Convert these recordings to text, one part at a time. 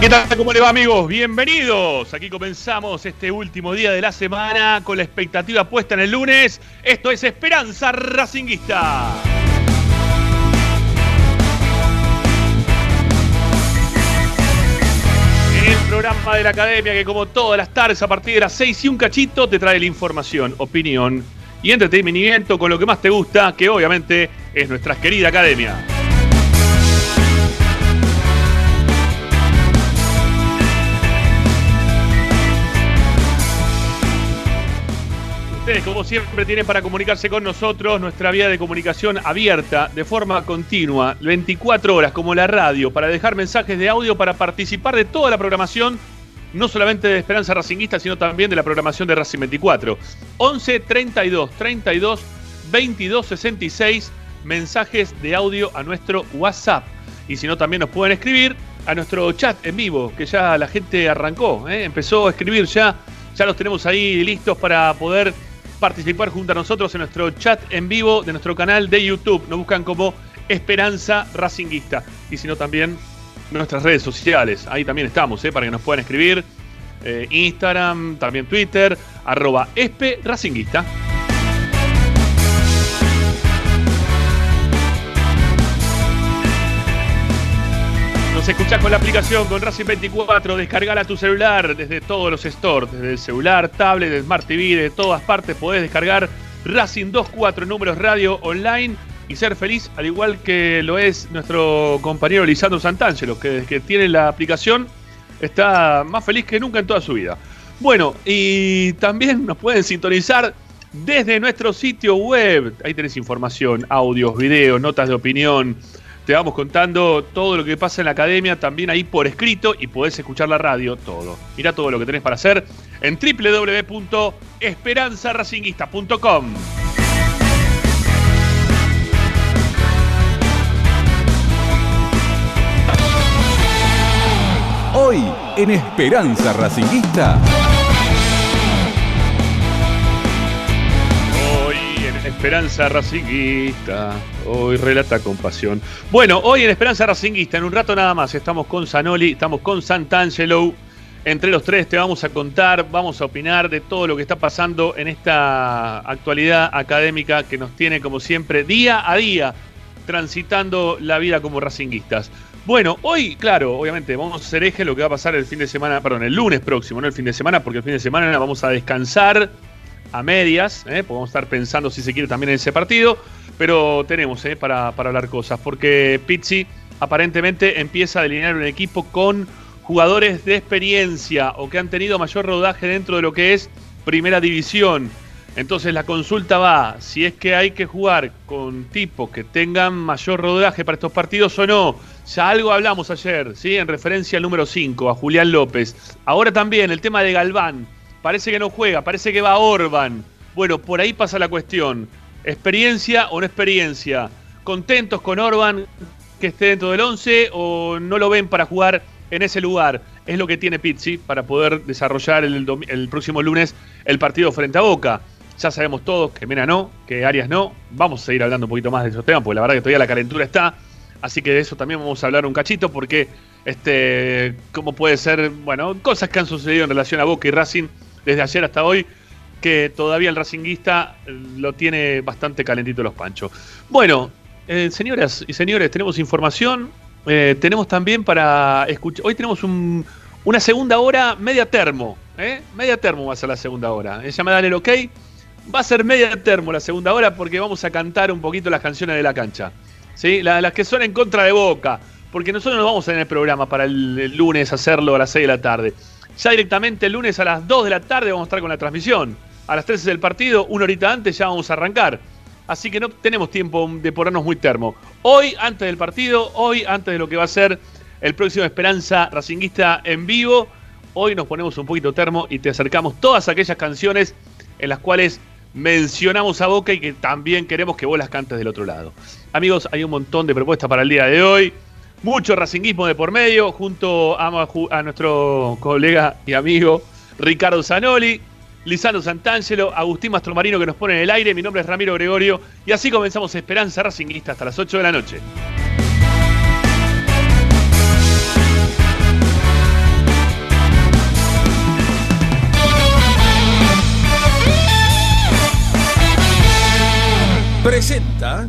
¿qué tal? ¿Cómo le va amigos? Bienvenidos. Aquí comenzamos este último día de la semana con la expectativa puesta en el lunes. Esto es Esperanza Racinguista. El programa de la academia que como todas las tardes a partir de las 6 y un cachito te trae la información, opinión y entretenimiento con lo que más te gusta, que obviamente es nuestra querida academia. Como siempre, tienen para comunicarse con nosotros nuestra vía de comunicación abierta de forma continua, 24 horas, como la radio, para dejar mensajes de audio, para participar de toda la programación, no solamente de Esperanza Racinguista, sino también de la programación de Racing 24. 11 32 32 22 66 mensajes de audio a nuestro WhatsApp. Y si no, también nos pueden escribir a nuestro chat en vivo, que ya la gente arrancó, ¿eh? empezó a escribir ya, ya los tenemos ahí listos para poder participar junto a nosotros en nuestro chat en vivo de nuestro canal de YouTube. Nos buscan como Esperanza Racinguista. Y si no, también nuestras redes sociales. Ahí también estamos, ¿eh? para que nos puedan escribir. Eh, Instagram, también Twitter, arroba Espe Racinguista. Nos escuchás con la aplicación con Racing 24, descargala a tu celular desde todos los stores, desde el celular, tablet, de Smart TV, de todas partes podés descargar Racing 24 números radio online y ser feliz, al igual que lo es nuestro compañero Lisandro Santangelo, que desde que tiene la aplicación está más feliz que nunca en toda su vida. Bueno, y también nos pueden sintonizar desde nuestro sitio web. Ahí tenés información, audios, videos, notas de opinión. Te vamos contando todo lo que pasa en la academia, también ahí por escrito, y podés escuchar la radio, todo. Mira todo lo que tenés para hacer en www.esperanzaracinguista.com. Hoy en Esperanza Racinguista. Esperanza Racinguista, hoy relata con pasión. Bueno, hoy en Esperanza Racinguista, en un rato nada más, estamos con Zanoli, estamos con Santangelo. Entre los tres te vamos a contar, vamos a opinar de todo lo que está pasando en esta actualidad académica que nos tiene como siempre día a día transitando la vida como racinguistas. Bueno, hoy, claro, obviamente vamos a hacer eje lo que va a pasar el fin de semana, perdón, el lunes próximo, no el fin de semana, porque el fin de semana vamos a descansar a medias, ¿eh? podemos estar pensando si se quiere también en ese partido, pero tenemos ¿eh? para, para hablar cosas, porque Pizzi aparentemente empieza a delinear un equipo con jugadores de experiencia o que han tenido mayor rodaje dentro de lo que es primera división. Entonces la consulta va, si es que hay que jugar con tipos que tengan mayor rodaje para estos partidos o no. Ya algo hablamos ayer, ¿sí? En referencia al número 5, a Julián López. Ahora también el tema de Galván. Parece que no juega, parece que va Orban. Bueno, por ahí pasa la cuestión. ¿Experiencia o no experiencia? ¿Contentos con Orban que esté dentro del 11 o no lo ven para jugar en ese lugar? Es lo que tiene Pizzi para poder desarrollar el, el próximo lunes el partido frente a Boca. Ya sabemos todos que Mena no, que Arias no. Vamos a seguir hablando un poquito más de esos temas, porque la verdad que todavía la calentura está. Así que de eso también vamos a hablar un cachito, porque este, cómo puede ser, bueno, cosas que han sucedido en relación a Boca y Racing desde ayer hasta hoy, que todavía el racinguista lo tiene bastante calentito los panchos. Bueno, eh, señoras y señores, tenemos información. Eh, tenemos también para escuchar. Hoy tenemos un, una segunda hora media termo. ¿eh? Media termo va a ser la segunda hora. Ella me da el ok. Va a ser media termo la segunda hora porque vamos a cantar un poquito las canciones de la cancha. ¿sí? Las, que son en contra de Boca. Porque nosotros nos vamos en el programa para el, el, lunes hacerlo a las 6 de la tarde. Ya directamente el lunes a las 2 de la tarde vamos a estar con la transmisión. A las 13 del partido, una horita antes ya vamos a arrancar. Así que no tenemos tiempo de ponernos muy termo. Hoy, antes del partido, hoy, antes de lo que va a ser el próximo Esperanza Racinguista en vivo, hoy nos ponemos un poquito termo y te acercamos todas aquellas canciones en las cuales mencionamos a Boca y que también queremos que vos las cantes del otro lado. Amigos, hay un montón de propuestas para el día de hoy mucho racinguismo de por medio, junto a, nuestro colega y amigo Ricardo Zanoli, Lisano Santangelo, Agustín Mastromarino que nos pone en el aire, mi nombre es Ramiro Gregorio y así comenzamos Esperanza Racinguista hasta las 8 de la noche. Presenta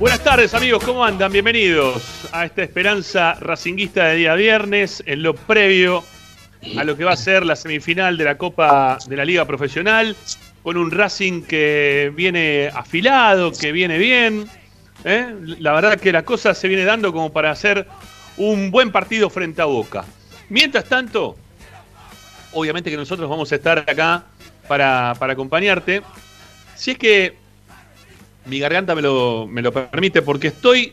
Buenas tardes amigos, ¿cómo andan? Bienvenidos a esta esperanza racinguista de día viernes, en lo previo a lo que va a ser la semifinal de la Copa de la Liga Profesional, con un Racing que viene afilado, que viene bien. ¿eh? La verdad que la cosa se viene dando como para hacer un buen partido frente a Boca. Mientras tanto, obviamente que nosotros vamos a estar acá para, para acompañarte. Si es que mi garganta me lo, me lo permite porque estoy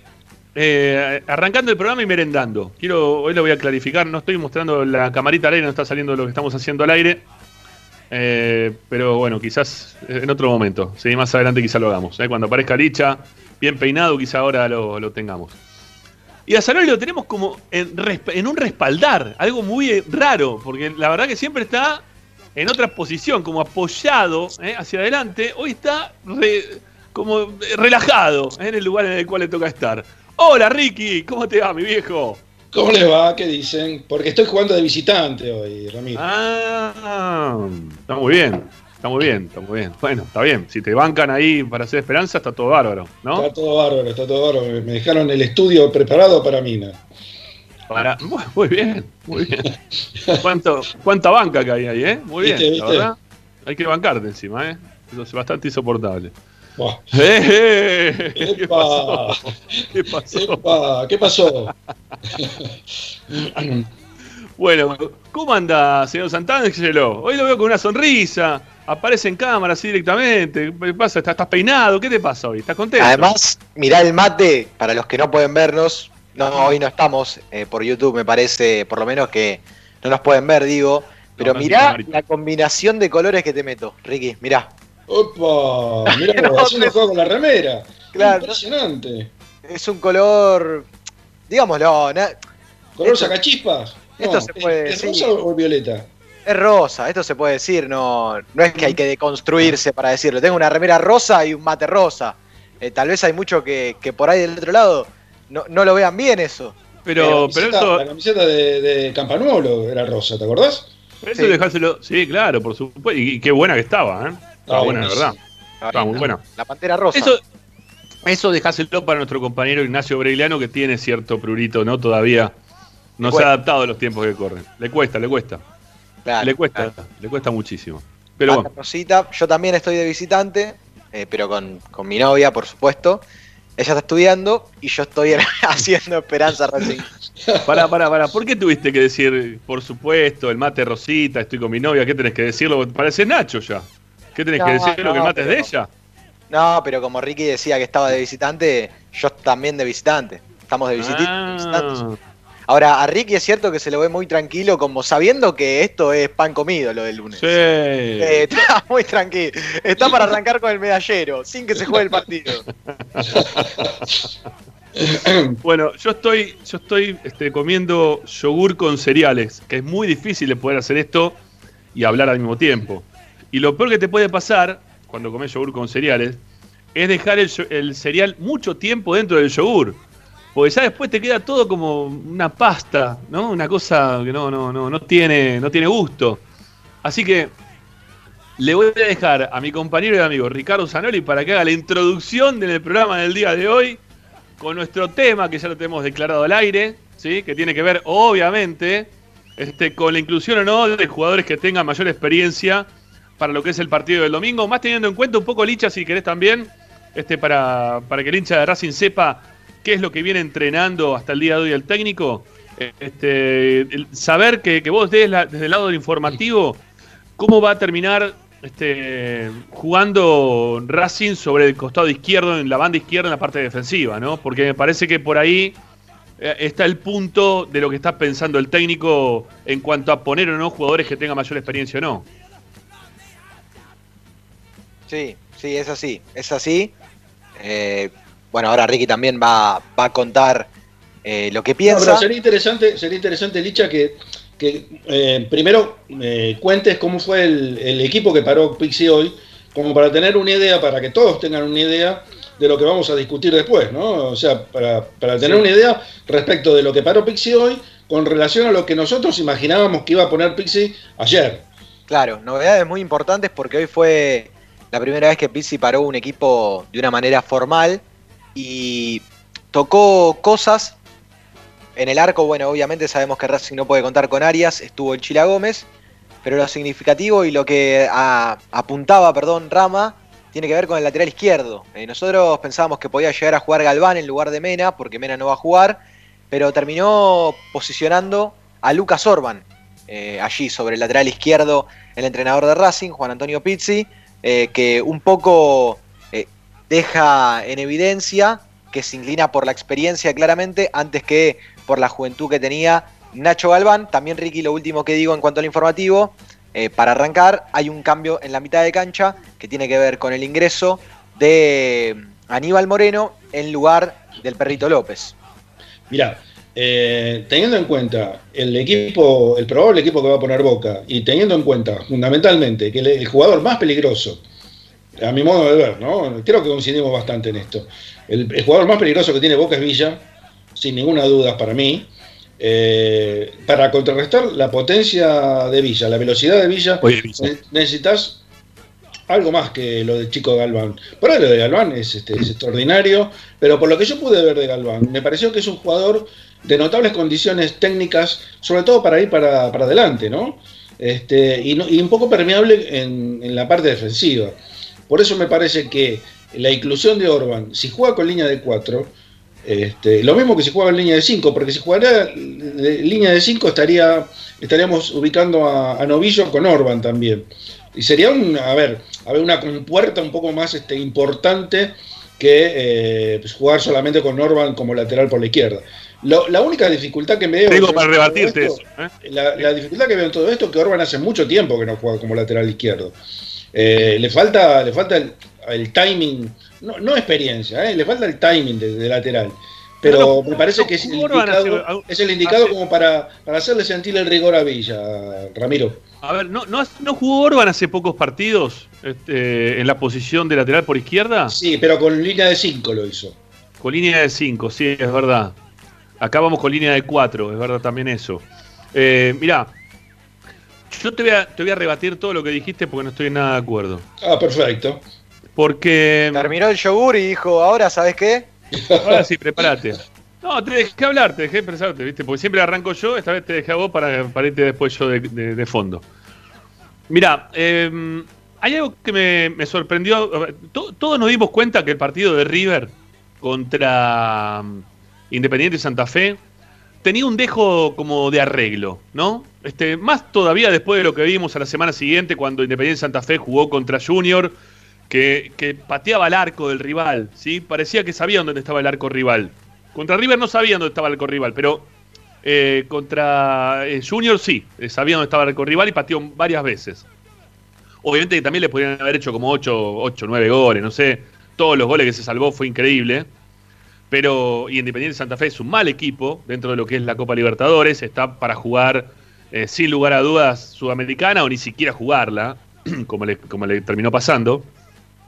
eh, arrancando el programa y merendando. Quiero, hoy lo voy a clarificar, no estoy mostrando la camarita al aire, no está saliendo lo que estamos haciendo al aire. Eh, pero bueno, quizás en otro momento. Sí, más adelante quizá lo hagamos. ¿eh? Cuando aparezca Licha, bien peinado, quizá ahora lo, lo tengamos. Y a Salori lo tenemos como en, un respaldar, algo muy raro, porque la verdad que siempre está en otra posición, como apoyado hacia adelante. Hoy está como relajado ¿eh? en el lugar en el cual le toca estar. Hola Ricky, ¿cómo te va, mi viejo? ¿Cómo les va? ¿Qué dicen? Porque estoy jugando de visitante hoy, Ramiro. Ah, está muy bien, está muy bien, está muy bien. Bueno, está bien. Si te bancan ahí para hacer esperanza, está todo bárbaro, ¿no? Está todo bárbaro, está todo bárbaro. Me dejaron el estudio preparado para mí. ¿no? Para- muy, bien, muy bien. ¿Cuánto, ¿Cuánta banca que hay ahí, eh? Muy bien, ¿Viste, la viste? verdad. Hay que bancarte encima, ¿eh? Eso es bastante insoportable. ¡Eh! ¿Qué Epa. pasó? ¿Qué pasó? Epa, ¿Qué pasó? Bueno, ¿cómo anda, señor Santangelo? Hoy lo veo con una sonrisa. Aparece en cámara así directamente. ¿Qué pasa? ¿Estás, estás peinado? ¿Qué te pasa hoy? ¿Estás contento? Además, mirá el mate, para los que no pueden vernos, no, hoy no estamos eh, por YouTube, me parece, por lo menos que no nos pueden ver, digo, pero No, mirá la combinación de colores que te meto, Ricky, mirá. Opa, mirá, No, haciendo no. juego con la remera. Claro. Impresionante. Es un color, digámoslo, na- ¿Color Esto- sacachispas? esto se puede ¿Es decir. rosa o violeta? es rosa, esto se puede decir, no, no es que hay que deconstruirse para decirlo. Tengo una remera rosa y un mate rosa. Eh, tal vez hay mucho que, que por ahí del otro lado no, no lo vean bien eso. Pero, la pero camiseta, eso, la camiseta de, de Campanuolo era rosa, ¿te acordás? eso Sí. dejárselo. Sí, claro, por supuesto. Y, y qué buena que estaba, ¿eh? Estaba Ah, buena, buenísimo. verdad. Muy buena. La pantera rosa. Eso, eso dejáselo para nuestro compañero Ignacio Breiliano, que tiene cierto prurito, ¿no? Todavía no se ha adaptado a los tiempos que corren. Le cuesta, le cuesta. Claro, le cuesta, claro. le cuesta muchísimo. Pero Mate bueno, Rosita, yo también estoy de visitante, eh, pero con, con mi novia, por supuesto. Ella está estudiando y yo estoy haciendo Esperanza Racing. pará, pará, pará. ¿Por qué tuviste que decir, por supuesto, el mate Rosita, estoy con mi novia? ¿Qué tenés que decirlo? Parece Nacho ya. ¿Qué tenés que No, decir? ¿Lo que el no, mate es de pero- ella? No, pero como Ricky decía que estaba de visitante, yo también de visitante. Estamos de Ah. visitantes. Ahora, a Ricky es cierto que se lo ve muy tranquilo, como sabiendo que esto es pan comido lo del lunes. Sí. Eh, está muy tranquilo. Está para arrancar con el medallero, sin que se juegue el partido. Bueno, yo estoy, yo estoy este, comiendo yogur con cereales, que es muy difícil de poder hacer esto y hablar al mismo tiempo. Y lo peor que te puede pasar cuando comes yogur con cereales es dejar el, cereal mucho tiempo dentro del yogur. Porque ya después te queda todo como una pasta, ¿no? Una cosa que no, no, no, no tiene, no tiene gusto. Así que le voy a dejar a mi compañero y amigo Ricardo Zanoli para que haga la introducción del programa del día de hoy con nuestro tema que ya lo tenemos declarado al aire, ¿sí? que tiene que ver, obviamente, este, con la inclusión o no de jugadores que tengan mayor experiencia para lo que es el partido del domingo, más teniendo en cuenta un poco Licha, si querés también, este, para, para que el hincha de Racing sepa qué es lo que viene entrenando hasta el día de hoy el técnico. Este, el saber que, que vos des la- desde el lado del informativo, cómo va a terminar este, jugando Racing sobre el costado izquierdo, en la banda izquierda, en la parte defensiva, ¿no? Porque me parece que por ahí eh, está el punto de lo que está pensando el técnico en cuanto a poner o no jugadores que tengan mayor experiencia o no. Sí, sí, es así, es así. Eh, bueno, ahora Ricky también va, va a contar eh, lo que No, piensa. pero sería interesante, sería interesante, Licha, que, que, eh, primero eh, cuentes cómo fue el, el equipo que paró Pixie hoy, como para tener una idea, para que todos tengan una idea de lo que vamos a discutir después, ¿no? O sea, para, para tener Sí. una idea respecto de lo que paró Pixie hoy con relación a lo que nosotros imaginábamos que iba a poner Pixie ayer. Claro, novedades muy importantes porque hoy fue la primera vez que Pizzi paró un equipo de una manera formal y tocó cosas. En el arco, bueno, obviamente sabemos que Racing no puede contar con Arias, estuvo el Chila Gómez, pero lo significativo y lo que apuntaba, perdón, Rama, tiene que ver con el lateral izquierdo. Eh, nosotros pensábamos que podía llegar a jugar Galván en lugar de Mena, porque Mena no va a jugar, pero terminó posicionando a Lucas Orban, eh, allí sobre el lateral izquierdo el entrenador de Racing, Juan Antonio Pizzi, eh, que un poco eh, deja en evidencia que se inclina por la experiencia claramente antes que por la juventud que tenía Nacho Galván. También Ricky, lo último que digo en cuanto al informativo, eh, para arrancar hay un cambio en la mitad de cancha que tiene que ver con el ingreso de Aníbal Moreno en lugar del Perrito López. Mirá, eh, teniendo en cuenta el equipo, el probable equipo que va a poner Boca, y teniendo en cuenta fundamentalmente que el, el jugador más peligroso, a mi modo de ver, ¿no? Creo que coincidimos bastante en esto. El, el jugador más peligroso que tiene Boca es Villa, sin ninguna duda para mí. Eh, para contrarrestar la potencia de Villa, la velocidad de Villa, Oye, necesitas algo más que lo del chico Galván. Por ahí lo de Galván es, este, es extraordinario, pero por lo que yo pude ver de Galván, me pareció que es un jugador de notables condiciones técnicas, sobre todo para ir para, para adelante, ¿no? Este, y, no- y un poco permeable en, en la parte defensiva. Por eso me parece que la inclusión de Orban, si juega con línea de 4, este, lo mismo que si juega en línea de 5, porque si jugara de línea de 5 estaría, estaríamos ubicando a, a Novillo con Orban también. Y sería un, a ver, a ver, una compuerta un poco más este, importante que eh, pues, jugar solamente con Orban como lateral por la izquierda. Lo- la única dificultad que me veo yo para rebatirte esto- eso. ¿eh? la, la dificultad que veo en todo esto es que Orban hace mucho tiempo que no juega como lateral izquierdo. Eh, le falta, le falta el, el timing, no, no experiencia, eh, le falta el timing de, de lateral. Pero No, no, me parece que es el indicado, hace- es el indicado hace- como para, para hacerle sentir el rigor a Villa, Ramiro. A ver, ¿no, no, no jugó Orban hace pocos partidos este, en la posición de lateral por izquierda? Sí, pero con línea de 5 lo hizo. Con línea de 5, sí, es verdad. Acá vamos con línea de 4, es verdad también eso. Eh, mirá, yo te voy, a, te voy a rebatir todo lo que dijiste porque no estoy en nada de acuerdo. Ah, perfecto. Porque. Terminó el yogur y dijo, ahora, ¿sabes qué? Ahora sí, prepárate. No, te dejé hablar, te dejé expresarte, ¿viste? Porque siempre arranco yo, esta vez te dejé a vos para, para irte después yo de, de- de fondo. Mirá, eh, hay algo que me, me sorprendió. Todos nos dimos cuenta que el partido de River contra Independiente Santa Fe tenía un dejo como de arreglo, ¿no? Este, más todavía después de lo que vimos a la semana siguiente cuando Independiente Santa Fe jugó contra Junior, que, que pateaba el arco del rival, ¿sí? Parecía que sabían dónde estaba el arco rival. Contra River no sabían dónde estaba el arco rival, pero eh, contra eh, Junior sí, eh, sabían dónde estaba el arco rival y pateó varias veces. Obviamente que también le podrían haber hecho como 8, 8 9 goles, no sé. Todos los goles que se salvó fue increíble. Pero y Independiente Santa Fe es un mal equipo dentro de lo que es la Copa Libertadores. Está para jugar eh, sin lugar a dudas Sudamericana o ni siquiera jugarla, como le, como le terminó pasando.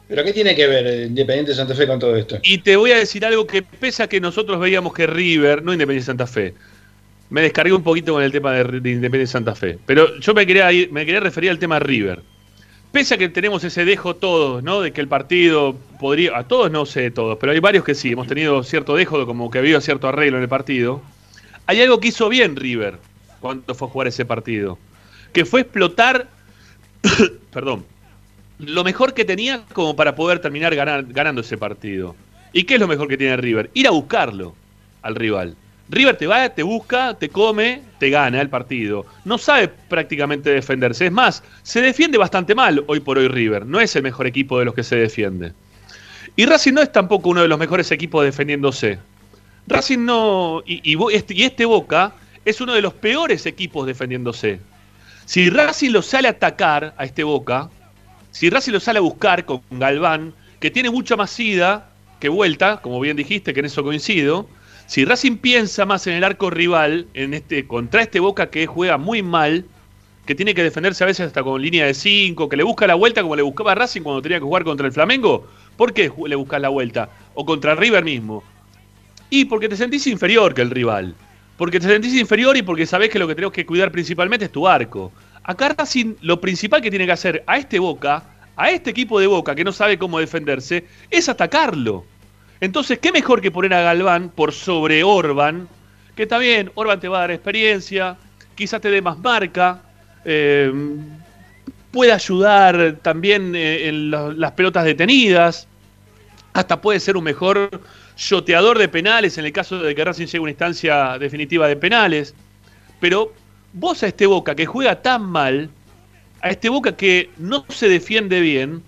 ¿Pero qué tiene que ver Independiente Santa Fe con todo esto? Y te voy a decir algo que pese a que nosotros veíamos que River, no Independiente Santa Fe, me descargué un poquito con el tema de, de Independiente Santa Fe. Pero yo me quería, ir- me quería referir al tema River. Pese a que tenemos ese dejo todos, ¿no? De que el partido podría, a todos no sé todos, pero hay varios que sí, hemos tenido cierto dejo, como que ha habido cierto arreglo en el partido. Hay algo que hizo bien River cuando fue a jugar ese partido, que fue explotar, perdón, lo mejor que tenía como para poder terminar ganando ese partido. ¿Y qué es lo mejor que tiene River? Ir a buscarlo al rival. River te va, te busca, te come, te gana el partido. No sabe prácticamente defenderse. Es más, se defiende bastante mal hoy por hoy River. No es el mejor equipo de los que se defiende. Y Racing no es tampoco uno de los mejores equipos defendiéndose. Racing no. Y, este, este Boca es uno de los peores equipos defendiéndose. Si Racing lo sale a atacar a este Boca, si Racing lo sale a buscar con Galván, que tiene mucha más ida que vuelta, como bien dijiste, que en eso coincido. Si Racing piensa más en el arco rival, en este, contra este Boca que juega muy mal, que tiene que defenderse a veces hasta con línea de 5, que le busca la vuelta como le buscaba Racing cuando tenía que jugar contra el Flamengo, ¿por qué le buscas la vuelta? O contra River mismo. Y porque te sentís inferior que el rival. Porque te sentís inferior y porque sabés que lo que tenés que cuidar principalmente es tu arco. Acá Racing lo principal que tiene que hacer a este Boca, a este equipo de Boca que no sabe cómo defenderse, es atacarlo. Entonces, ¿qué mejor que poner a Galván por sobre Orban? Que está bien, Orban te va a dar experiencia, quizás te dé más marca, eh, puede ayudar también eh, en la- las pelotas detenidas, hasta puede ser un mejor shoteador de penales en el caso de que Racing llegue a una instancia definitiva de penales. Pero vos a este Boca que juega tan mal, a este Boca que no se defiende bien,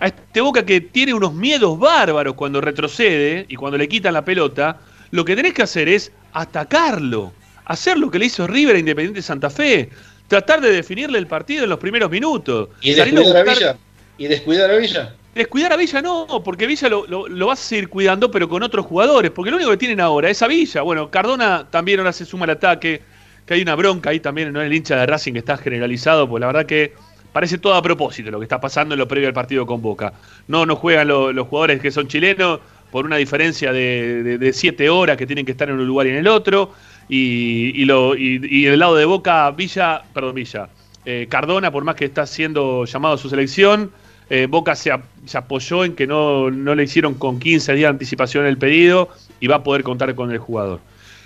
a este Boca que tiene unos miedos bárbaros cuando retrocede y cuando le quitan la pelota, lo que tenés que hacer es atacarlo, hacer lo que le hizo River a Independiente Santa Fe, tratar de definirle el partido en los primeros minutos. Y descuidar a buscar- Villa. Y descuidar a Villa. Descuidar a Villa no, porque Villa lo, lo- lo vas a seguir cuidando, pero con otros jugadores, porque lo único que tienen ahora es a Villa. Bueno, Cardona también ahora se suma al ataque, que hay una bronca ahí también, no el hincha de Racing que está generalizado, pues la verdad que parece todo a propósito lo que está pasando en lo previo al partido con Boca. No, no juegan lo- los jugadores que son chilenos por una diferencia de, de- siete horas que tienen que estar en un lugar y en el otro, y, y lo, y, y del lado de Boca, Villa, perdón, Villa, eh, Cardona, por más que está siendo llamado a su selección, eh, Boca se apoyó en que no, no le hicieron con 15 días de anticipación el pedido y va a poder contar con el jugador.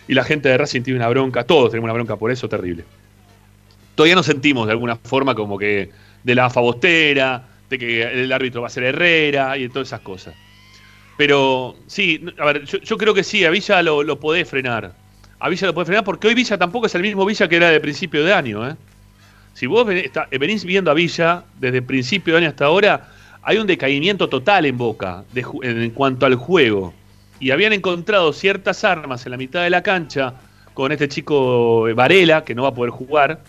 Y la gente de Racing tiene una bronca, todos tenemos una bronca por eso terrible. Todavía nos sentimos de alguna forma como que de la fabostera, de que el árbitro va a ser Herrera y de todas esas cosas. Pero sí, a ver, yo, creo que sí, a Villa lo, lo podés frenar. A Villa lo podés frenar porque hoy Villa tampoco es el mismo Villa que era de principio de año, ¿eh? Si vos venís viendo a Villa desde principio de año hasta ahora, hay un decaimiento total en Boca de ju- en cuanto al juego. Y habían encontrado ciertas armas en la mitad de la cancha con este chico Varela, que no va a poder jugar,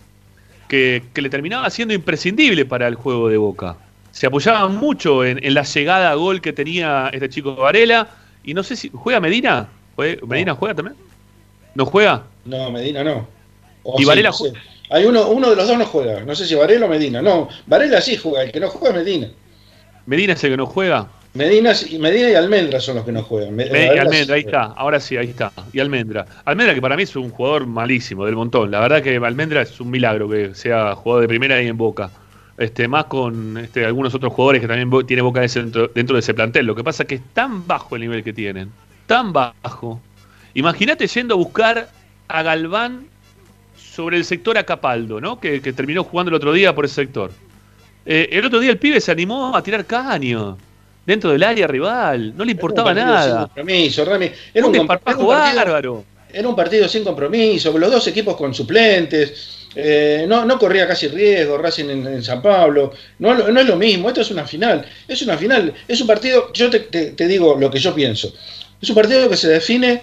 que, que le terminaba siendo imprescindible para el juego de Boca. Se apoyaban mucho en, en la llegada a gol que tenía este chico Varela. Y no sé si. ¿Juega Medina? ¿Jue- ¿Medina juega también? ¿No juega? No, Medina no. O Y sí, Varela no sé. Hay uno, uno de los dos no juega. No sé si Varela o Medina. No, Varela sí juega. El que no juega es Medina. ¿Medina es el que no juega? Medina, Medina y Almendra son los que no juegan. Me- Me- y Almendra, ahí está, ahora sí, ahí está. Y Almendra. Almendra que para mí es un jugador malísimo, del montón. La verdad que Almendra es un milagro que sea jugador de primera y en Boca. Este, más con este, algunos otros jugadores que también tiene Boca dentro, dentro de ese plantel. Lo que pasa es que es tan bajo el nivel que tienen, tan bajo. Imagínate yendo a buscar a Galván sobre el sector Acapaldo, ¿no? Que, que terminó jugando el otro día por ese sector. Eh, el otro día el pibe se animó a tirar caño dentro del área rival, no le importaba Era un partido sin nada. compromiso, Rami. Era Un un, era un partido, bárbaro. era un partido sin compromiso, los dos equipos con suplentes. eh, no, no corría casi riesgo Racing en, en San Pablo. No, no es lo mismo, esto es una final. Es una final, es un partido, yo te, te- te digo lo que yo pienso. Es un partido que se define,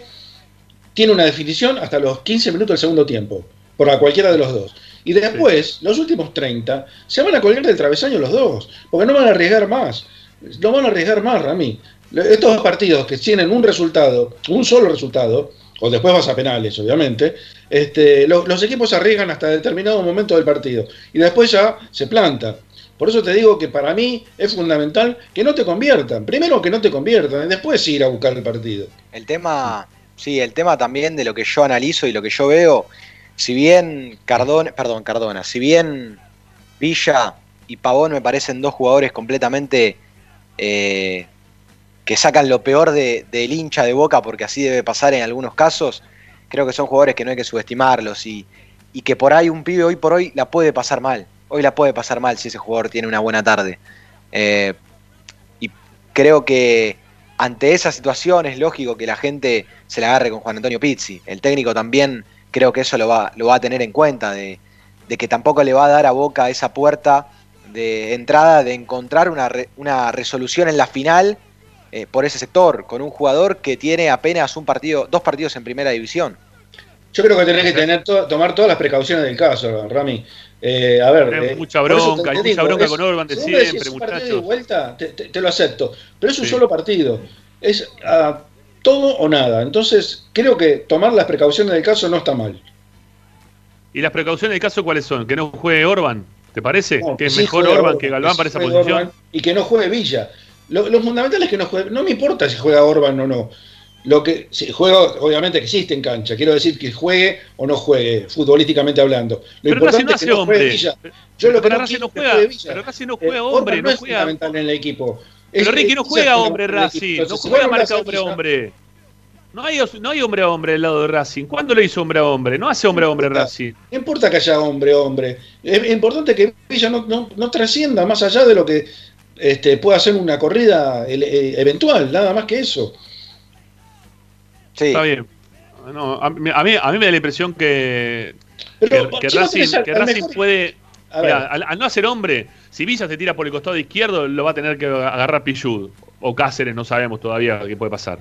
tiene una definición hasta los 15 minutos del segundo tiempo, por a cualquiera de los dos. Y después, los últimos 30, se van a colgar del travesaño los dos, porque no van a arriesgar más. No van a arriesgar más, Rami. Estos dos partidos que tienen un resultado, un solo resultado, o después vas a penales, obviamente, este, lo- los equipos arriesgan hasta determinado momento del partido y después ya se planta. Por eso te digo que para mí es fundamental que no te conviertan. Primero que no te conviertan y después ir a buscar el partido. El tema, sí, el tema también de lo que yo analizo y lo que yo veo, si bien Cardona, perdón, Cardona, si bien Villa y Pavón me parecen dos jugadores completamente eh, que sacan lo peor de- del hincha de boca, porque así debe pasar en algunos casos, creo que son jugadores que no hay que subestimarlos y, que por ahí un pibe hoy por hoy la puede pasar mal. Hoy la puede pasar mal si ese jugador tiene una buena tarde. Eh, y creo que ante esa situación es lógico que la gente se la agarre con Juan Antonio Pizzi. El técnico también creo que eso lo va, a tener en cuenta, de que tampoco le va a dar a Boca esa puerta de entrada de encontrar una, re- una resolución en la final eh, por ese sector, con un jugador que tiene apenas un partido, dos partidos en primera división. Yo creo que tenés que tener to- tomar todas las precauciones del caso, Rami. Eh, a ver, eh, mucha bronca, hay mucha bronca es- con Orban de siempre, partido de muchachos. vuelta, te, te- te lo acepto, pero es un Sí. solo partido. Es ah, todo o nada. Entonces, creo que tomar las precauciones del caso no está mal. ¿Y las precauciones del caso cuáles son? ¿Que no juegue Orban? ¿Te parece? No, ¿Que es sí mejor Orban que Galván para esa posición? Orban y que no juegue Villa. Lo, lo fundamental es que no juegue. No me importa si juega Orban o no. Lo que si juega, obviamente que existe en cancha. Quiero decir que juegue o no juegue, futbolísticamente hablando. Lo Pero importante no es que hace no juegue hombre. Villa. Pero Yo lo que no Racing no que juega, juegue Villa. pero casi no Eh, juega Orban hombre, no no es juega. fundamental en el equipo. Pero Ricky no juega hombre Racing, no juega marca hombre hombre. No hay, no hay hombre a hombre al lado de Racing. ¿Cuándo lo hizo hombre a hombre? No hace hombre a hombre Racing. No importa que haya hombre, hombre. Es importante que Villa no, no- no trascienda más allá de lo que este, pueda ser una corrida eh, eventual, nada más que eso. Sí, Está bien. No, a, mí, a, mí, a mí me da la impresión que, Pero que, que si vos Racing, que mejor- puede. A al, al no hacer hombre, si Villa se tira por el costado izquierdo, lo va a tener que agarrar Pillud. O Cáceres, no sabemos todavía qué puede pasar.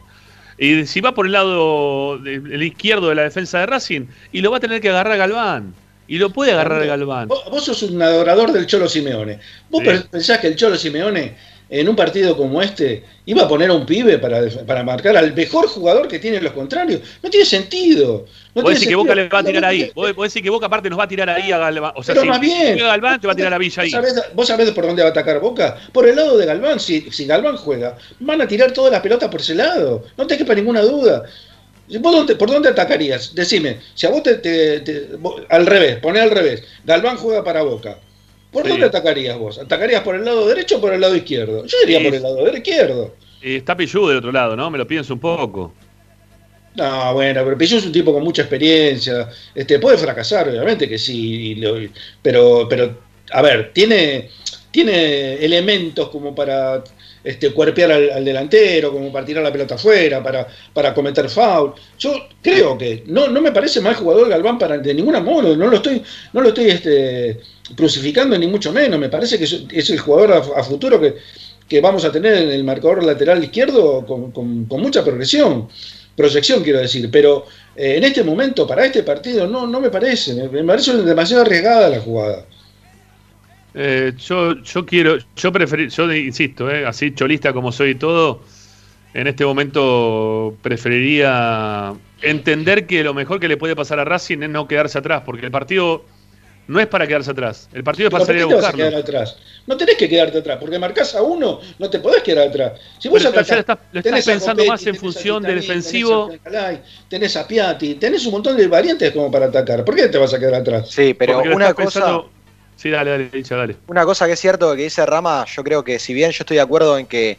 Y si va por el lado de- el izquierdo de la defensa de Racing, y lo va a tener que agarrar Galván. Y lo puede agarrar Galván. Vos, vos sos un adorador del Cholo Simeone. ¿Vos Sí. pensás que el Cholo Simeone, en un partido como este, iba a poner a un pibe para, para marcar al mejor jugador que tienen los contrarios? No tiene sentido. No Vos decís que. Boca le va a tirar ahí. Vos, vos decís que Boca aparte nos va a tirar ahí a Galván. O sea, Pero si más bien. juega Galván, te va a tirar a Villa ahí. ¿Vos sabés, vos sabés por dónde va a atacar Boca? Por el lado de Galván. Si, si Galván juega, van a tirar todas las pelotas por ese lado. No te quepa ninguna duda. ¿Vos dónde- ¿Por dónde atacarías? Decime, si a vos te, te- al revés, poné al revés, Galván juega para Boca. ¿Por Sí. dónde atacarías vos? ¿Atacarías por el lado derecho o por el lado izquierdo? Yo diría Sí. por el lado izquierdo. Y está Pillú del otro lado, ¿no? Me lo pienso un poco. No, bueno, pero Pillú es un tipo con mucha experiencia. Este, puede fracasar, obviamente que sí. lo- pero, pero, a ver, tiene, tiene elementos como para este, cuerpear al, delantero, como para tirar la pelota afuera, para, para cometer foul. Yo creo que no, no me parece mal jugador Galván para, de ninguna modo. No lo estoy, no lo estoy este, crucificando ni mucho menos. Me parece que es, el jugador a, futuro que, que vamos a tener en el marcador lateral izquierdo con, con- mucha progresión proyección, quiero decir, pero eh, en este momento, para este partido, no, no me parece, me parece demasiado arriesgada la jugada. Eh, yo, yo quiero, yo preferí, yo insisto, eh, así cholista como soy y todo, en este momento preferiría entender que lo mejor que le puede pasar a Racing es no quedarse atrás, porque el partido no es para quedarse atrás, el partido es para ¿Por salir a vas a buscarlo. atrás? No tenés que quedarte atrás, porque marcás a uno, no te podés quedar atrás. Si vos atacás, ya lo estás- lo estás tenés a pensando Copetti, más en función del defensivo. Tenés a Alcalay, tenés a Piatti, tenés un montón de variantes como para atacar. ¿Por qué te vas a quedar atrás? sí, pero Porque una cosa... pensando- Sí, dale, dale, dicha, dale. Una cosa que es cierto que dice Rama, yo creo que si bien yo estoy de acuerdo en que,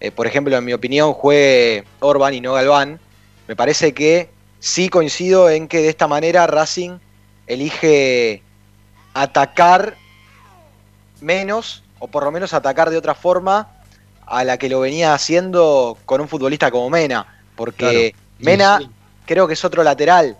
eh, por ejemplo, en mi opinión, juegue Orban y no Galván, me parece que sí coincido en que de esta manera Racing elige atacar menos, o por lo menos atacar de otra forma, a la que lo venía haciendo con un futbolista como Mena. Porque Mena Sí, sí. creo que es otro lateral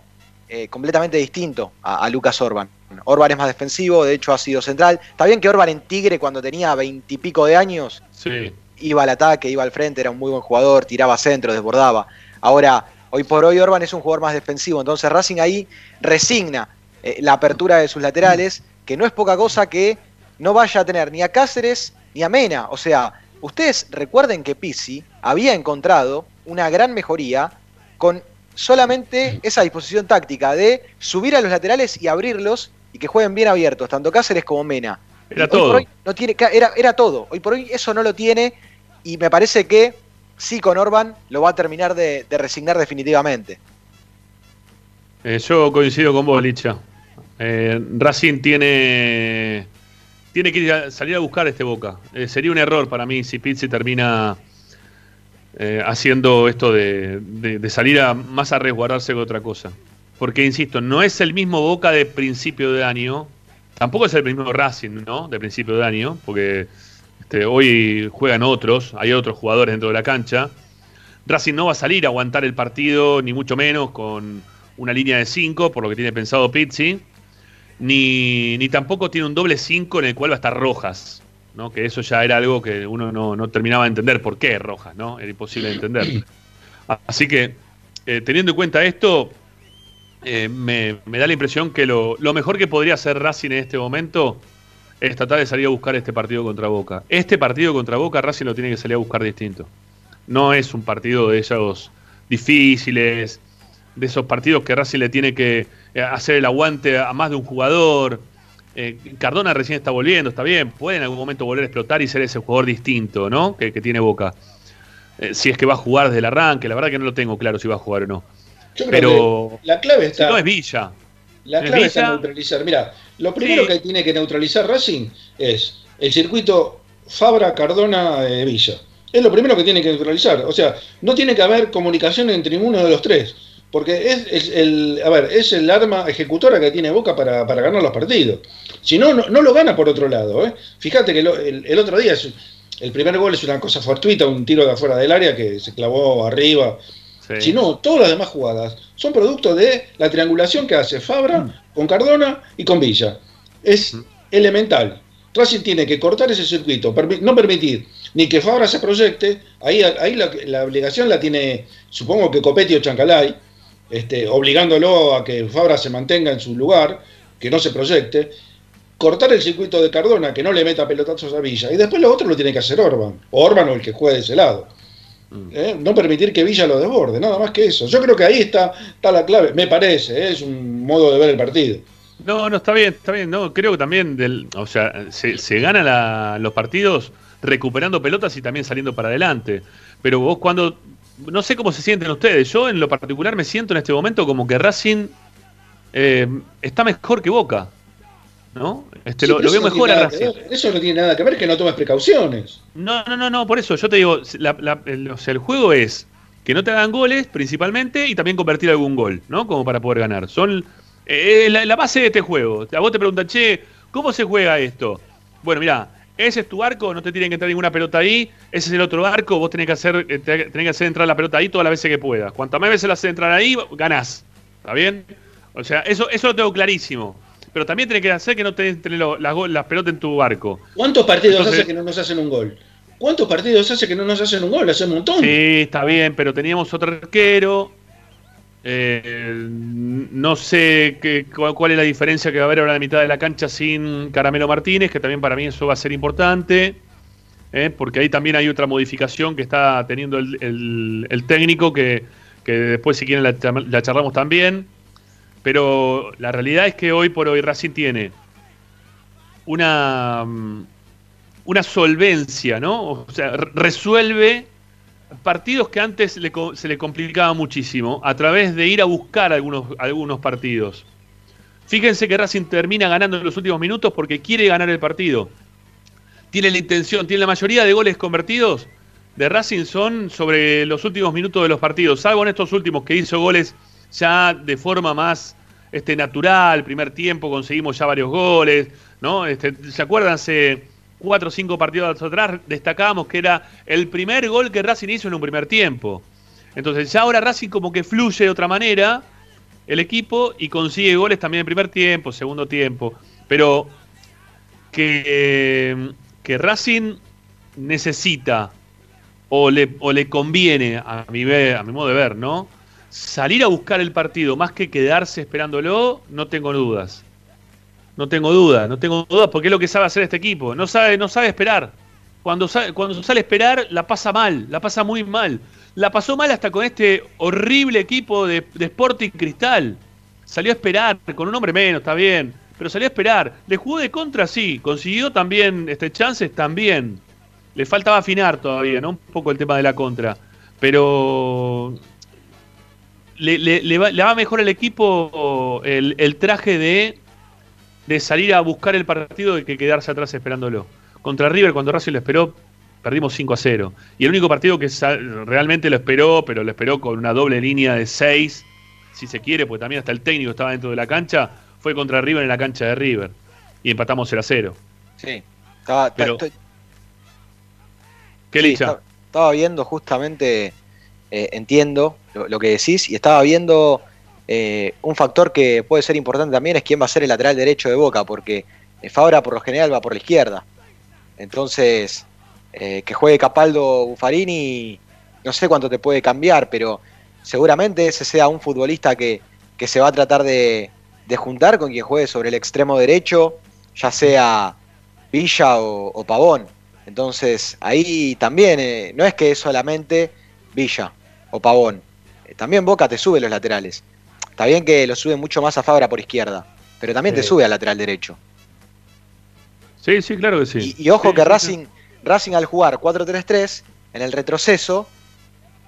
eh, completamente distinto a, a Lucas Orban. Orban es más defensivo, de hecho ha sido central. Está bien que Orban en Tigre cuando tenía veintipico de años Sí. iba al ataque, iba al frente, era un muy buen jugador, tiraba centro, desbordaba. Ahora, hoy por hoy Orban es un jugador más defensivo, entonces Racing ahí resigna eh, la apertura de sus laterales, que no es poca cosa que no vaya a tener ni a Cáceres ni a Mena. O sea, ustedes recuerden que Pizzi había encontrado una gran mejoría con solamente esa disposición táctica de subir a los laterales y abrirlos y que jueguen bien abiertos, tanto Cáceres como Mena. Era todo. no tiene, era, era todo. Hoy por hoy eso no lo tiene y me parece que sí con Orban lo va a terminar de, de resignar definitivamente. Eh, yo coincido con vos, Licha. Eh, Racing tiene, tiene que salir a buscar este Boca. Eh, sería un error para mí si Pizzi termina eh, haciendo esto de, salir a más a resguardarse que otra cosa. Porque, insisto, no es el mismo Boca de principio de año, tampoco es el mismo Racing, ¿no? De principio de año, porque este, hoy juegan otros, hay otros jugadores dentro de la cancha. Racing no va a salir a aguantar el partido, ni mucho menos con una línea de 5, por lo que tiene pensado Pizzi, ni, ni tampoco tiene un doble 5 en el cual va a estar Rojas, que eso ya era algo que uno no, no terminaba de entender por qué Rojas, ¿no? era imposible de entender. Así que, eh, teniendo en cuenta esto, eh, me, me da la impresión que lo, lo mejor que podría hacer Racing en este momento es tratar de salir a buscar este partido contra Boca. Este partido contra Boca Racing lo tiene que salir a buscar distinto. No es un partido de esos difíciles, de esos partidos que Racing le tiene que eh, hacer el aguante a más de un jugador. Eh, Cardona recién está volviendo, está bien, puede en algún momento volver a explotar y ser ese jugador distinto, ¿no? Que, que tiene Boca. Eh, si es que va a jugar desde el arranque, la verdad que no lo tengo claro si va a jugar o no. Yo creo Pero que la clave si está. no es Villa. La ¿Es clave está Villa? neutralizar. Mira, lo primero Sí. que tiene que neutralizar Racing es el circuito Fabra, Cardona, eh, Villa. Es lo primero que tiene que neutralizar. O sea, no tiene que haber comunicación entre ninguno de los tres. Porque es, es el, a ver, es el arma ejecutora que tiene Boca para, para ganar los partidos. Si no, no, no lo gana por otro lado. ¿eh? Fíjate que lo- el, el otro día es- el primer gol es una cosa fortuita, un tiro de afuera del área que se clavó arriba. Sí. Si no, todas las demás jugadas son producto de la triangulación que hace Fabra con Cardona y con Villa. Es Mm. elemental. Racing tiene que cortar ese circuito, no permitir ni que Fabra se proyecte. Ahí, ahí la, la obligación la tiene, supongo que Copetti o Chancalay, este, obligándolo a que Fabra se mantenga en su lugar, que no se proyecte. Cortar el circuito de Cardona, que no le meta pelotazos a Villa. Y después lo otro lo tiene que hacer Orban. O Orban o el que juegue de ese lado. Mm. ¿eh? No permitir que Villa lo desborde, nada más que eso. Yo creo que ahí está, está la clave, me parece, ¿eh? es un modo de ver el partido. No, no, está bien, está bien. No, creo que también, del, o sea, se, se gana la- los partidos recuperando pelotas y también saliendo para adelante. Pero vos cuando, no sé cómo se sienten ustedes, yo en lo particular me siento en este momento como que Racing eh, está mejor que Boca. ¿No? Este, Sí, lo, veo no mejor a Racing. ver. Eso no tiene nada que ver que no tomes precauciones. No, no, no, no, por eso yo te digo, la- la- el, o sea, el juego es que no te hagan goles principalmente y también convertir algún gol, ¿no? Como para poder ganar. Son eh, la, la base de este juego. A vos te preguntan, che, ¿cómo se juega esto? Bueno, mira, ese es tu arco, no te tienen que entrar ninguna pelota ahí, ese es el otro arco, vos tenés que hacer, eh, tenés que hacer entrar la pelota ahí todas las veces que puedas. Cuantas más veces la haces entrar ahí, ganás. ¿Está bien? O sea, eso, eso lo tengo clarísimo. Pero también tenés que hacer que no te entren las, pelotas en tu arco. ¿Cuántos partidos Entonces- hace que no nos hacen un gol? ¿Cuántos partidos hace que no nos hacen un gol? Hace un montón. Sí, está bien, pero teníamos otro arquero. Eh, no sé qué, cuál, es la diferencia que va a haber ahora en la mitad de la cancha sin Caramelo Martínez, que también para mí eso va a ser importante, eh, porque ahí también hay otra modificación que está teniendo el, técnico, que, que después si quieren la, la charlamos también. Pero la realidad es que hoy por hoy Racing tiene una, mm, una solvencia, ¿no? O sea, re- resuelve partidos que antes le se le complicaba muchísimo a través de ir a buscar algunos, algunos partidos. Fíjense que Racing termina ganando en los últimos minutos porque quiere ganar el partido. Tiene la intención, tiene la mayoría de goles convertidos de Racing son sobre los últimos minutos de los partidos, salvo en estos últimos que hizo goles ya de forma más este, natural, primer tiempo conseguimos ya varios goles, ¿no? Este, ¿Se acuerdan? Hace cuatro o cinco partidos atrás destacábamos que era el primer gol que Racing hizo en un primer tiempo. Entonces ya ahora Racing como que fluye de otra manera el equipo y consigue goles también en primer tiempo, segundo tiempo. Pero que, que Racing necesita o le, o le conviene, a mi, a mi modo de ver, ¿no? Salir a buscar el partido más que quedarse esperándolo, no tengo dudas. No tengo dudas, no tengo dudas porque es lo que sabe hacer este equipo. No sabe, no sabe esperar. Cuando, sa- cuando sale esperar, la pasa mal, la pasa muy mal. La pasó mal hasta con este horrible equipo de, Sporting Cristal. Salió a esperar, con un hombre menos, está bien. Pero salió a esperar. Le jugó de contra, sí. Consiguió también este, chances, también. Le faltaba afinar todavía, ¿no? Un poco el tema de la contra. Pero le, va, mejor al equipo el traje de, de salir a buscar el partido de que quedarse atrás esperándolo. Contra River, cuando Racing lo esperó perdimos 5 a 0. Y el único partido que realmente lo esperó, pero lo esperó con una doble línea de 6, si se quiere, porque también hasta el técnico estaba dentro de la cancha, fue contra River en la cancha de River. Y empatamos 0 a 0. Sí, estaba, pero, ¿Qué sí, estaba, viendo justamente, eh, entiendo lo, que decís, y estaba viendo eh, un factor que puede ser importante también, es quién va a ser el lateral derecho de Boca, porque Fabra por lo general va por la izquierda. Entonces, eh, que juegue Capaldo Buffarini, no sé cuánto te puede cambiar, pero seguramente ese sea un futbolista que, se va a tratar de, juntar con quien juegue sobre el extremo derecho, ya sea Villa o, Pavón. Entonces, ahí también, eh, no es que es solamente Villa o Pavón, eh, también Boca te sube los laterales. Está bien que lo sube mucho más a Fabra por izquierda, pero también te sube al lateral derecho. Sí, sí, claro que sí. Y, ojo que Racing, Racing al jugar 4-3-3, en el retroceso,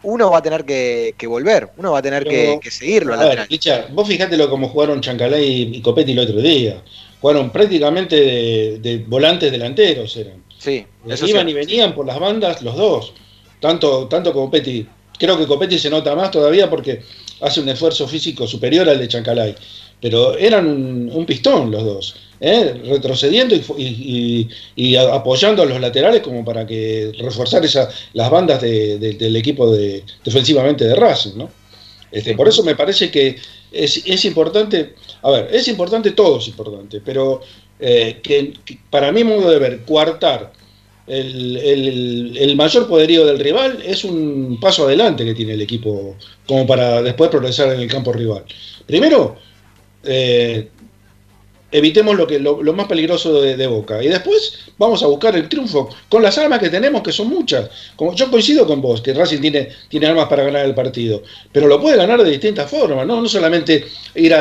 uno va a tener que, volver, uno va a tener que, seguirlo a lateral. Licha, vos fijátelo como jugaron Chancalay y Copetti el otro día. Jugaron prácticamente de, volantes delanteros, eran. Sí, Iban y venían por las bandas los dos. Tanto, tanto Copetti. Creo que Copetti se nota más todavía porque hace un esfuerzo físico superior al de Chancalay. Pero eran un pistón los dos. ¿eh? retrocediendo y, apoyando a los laterales como para que reforzar esa, las bandas del equipo de, defensivamente de Racing. ¿no? Este, por eso me parece que es, importante, a ver, es importante, todo es importante, pero eh, que, para mi modo de ver, coartar el, mayor poderío del rival es un paso adelante que tiene el equipo como para después progresar en el campo rival. Primero, eh, evitemos lo, que, lo, más peligroso de, Boca. Y después vamos a buscar el triunfo con las armas que tenemos, que son muchas. Como yo coincido con vos, que Racing tiene, tiene armas para ganar el partido, pero lo puede ganar de distintas formas, no, no solamente ir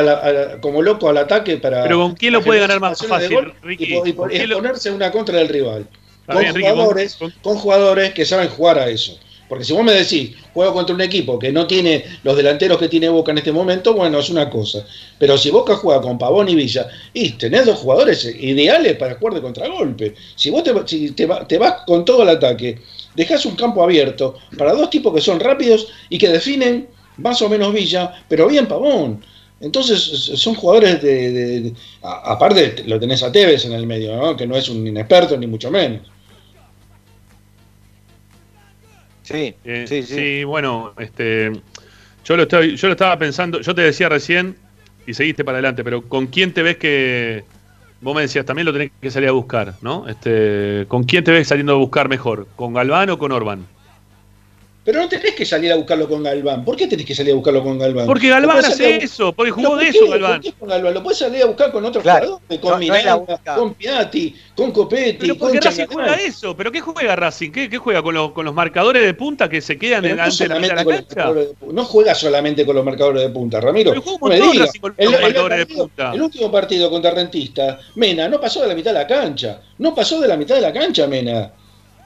como loco al ataque para... Pero ¿con quién lo puede ganar más fácil, Ricky? Y, ponerse una contra del rival. Con, jugadores, con jugadores que saben jugar a eso. Porque si vos me decís, juego contra un equipo que no tiene los delanteros que tiene Boca en este momento, bueno, es una cosa. Pero si Boca juega con Pavón y Villa, y tenés dos jugadores ideales para jugar de contragolpe. Si vos te, vas con todo el ataque, dejás un campo abierto para dos tipos que son rápidos y que definen más o menos Villa, pero bien Pavón. Entonces son jugadores de, aparte lo tenés a Tevez en el medio, que no es un inexperto ni mucho menos. Sí, eh, sí, sí, bueno, este, yo lo, estoy, yo lo estaba pensando, yo te decía recién y seguiste para adelante, pero ¿con quién te ves que vos me decías también lo tenés que salir a buscar, ¿no? Este, ¿con quién te ves saliendo a buscar mejor? ¿Con Galván o con Orban? Pero no tenés que salir a buscarlo con Galván. ¿Por qué tenés que salir a buscarlo con Galván? Porque Galván hace eso, porque jugó de eso Galván. con Galván? Lo puedes salir a buscar con otros jugadores, con Miranda, con Piatti, con Copetti, pero porque Racing juega eso, pero ¿qué juega Racing? ¿Qué, juega con los, con los marcadores de punta que se quedan en, ante la, la cancha? no juega solamente con los marcadores de punta, Ramiro. Pero no. Con los el, marcadores de punta. el último partido contra Rentista, Mena no pasó de la mitad de la cancha. No pasó de la mitad de la cancha, Mena.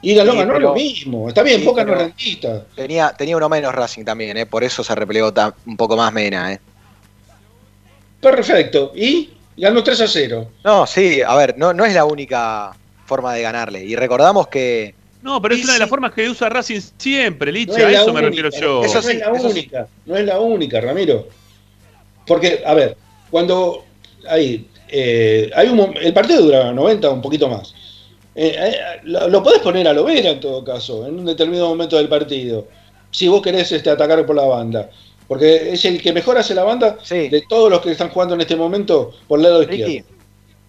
Y Galón ganó lo mismo. Está bien, Boca no es rentista. Tenía, tenía uno menos Racing también, ¿eh? por eso se replegó un poco más Mena. ¿eh? Perfecto. ¿Y? Ganó 3 a 0. No, sí, a ver, no, no es la única forma de ganarle. Y recordamos que. No, pero es una de las formas que usa Racing siempre, Licha, a eso me refiero yo. Eso no es la única, no es la única, Ramiro. Porque, a ver, cuando ahí, eh, hay un, el partido dura 90, un poquito más. Eh, eh, lo, podés poner a lo vera en todo caso, en un determinado momento del partido. Si vos querés este, atacar por la banda. Porque es el que mejor hace la banda de todos los que están jugando en este momento por el lado izquierdo.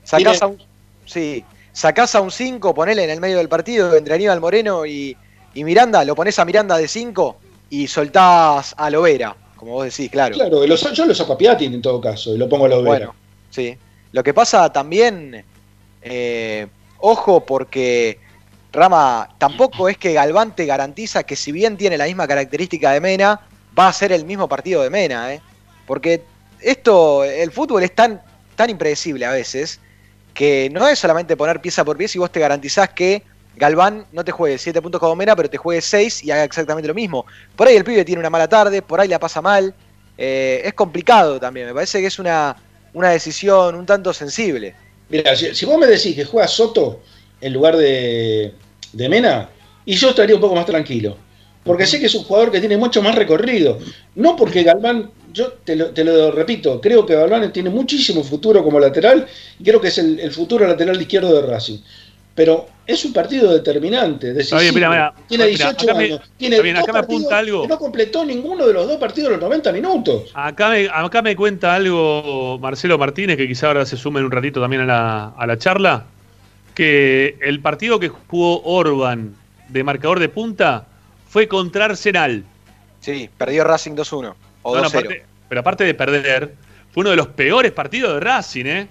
Sacás a un, sí, sacás a un 5, ponele en el medio del partido entre Aníbal Moreno y, Miranda, lo pones a Miranda de 5 y soltás a Lovera, como vos decís, claro. Claro, yo lo saco a Piatti en todo caso y lo pongo a Lovera. Bueno, sí. Lo que pasa también, eh, Ojo porque Rama tampoco es que Galván te garantiza que si bien tiene la misma característica de Mena, va a ser el mismo partido de Mena, ¿eh? Porque esto, el fútbol es tan, tan impredecible a veces que no es solamente poner pieza por pieza y vos te garantizás que Galván no te juegue 7 puntos como Mena, pero te juegue 6 y haga exactamente lo mismo. Por ahí el pibe tiene una mala tarde, por ahí la pasa mal. Eh, es complicado también, me parece que es una, una decisión un tanto sensible. Mira, si, vos me decís que juega Soto en lugar de, Mena, y yo estaría un poco más tranquilo. Porque sé que es un jugador que tiene mucho más recorrido. No porque Galván, yo te lo, te lo repito, creo que Galván tiene muchísimo futuro como lateral y creo que es el, el futuro lateral izquierdo de Racing. Pero es un partido determinante, decisivo. bien, mira, mira. tiene Mira, 18 acá me- años, tiene está bien, dos acá me partidos apunta algo. que no completó ninguno de los dos partidos de los 90 minutos. Acá me, acá me cuenta algo Marcelo Martínez, que quizá ahora se sume en un ratito también a la, a la charla, que el partido que jugó Orban de marcador de punta fue contra Arsenal. Sí, perdió Racing 2-1 o No, no, 2-0. aparte- pero aparte de perder, fue uno de los peores partidos de Racing, ¿eh?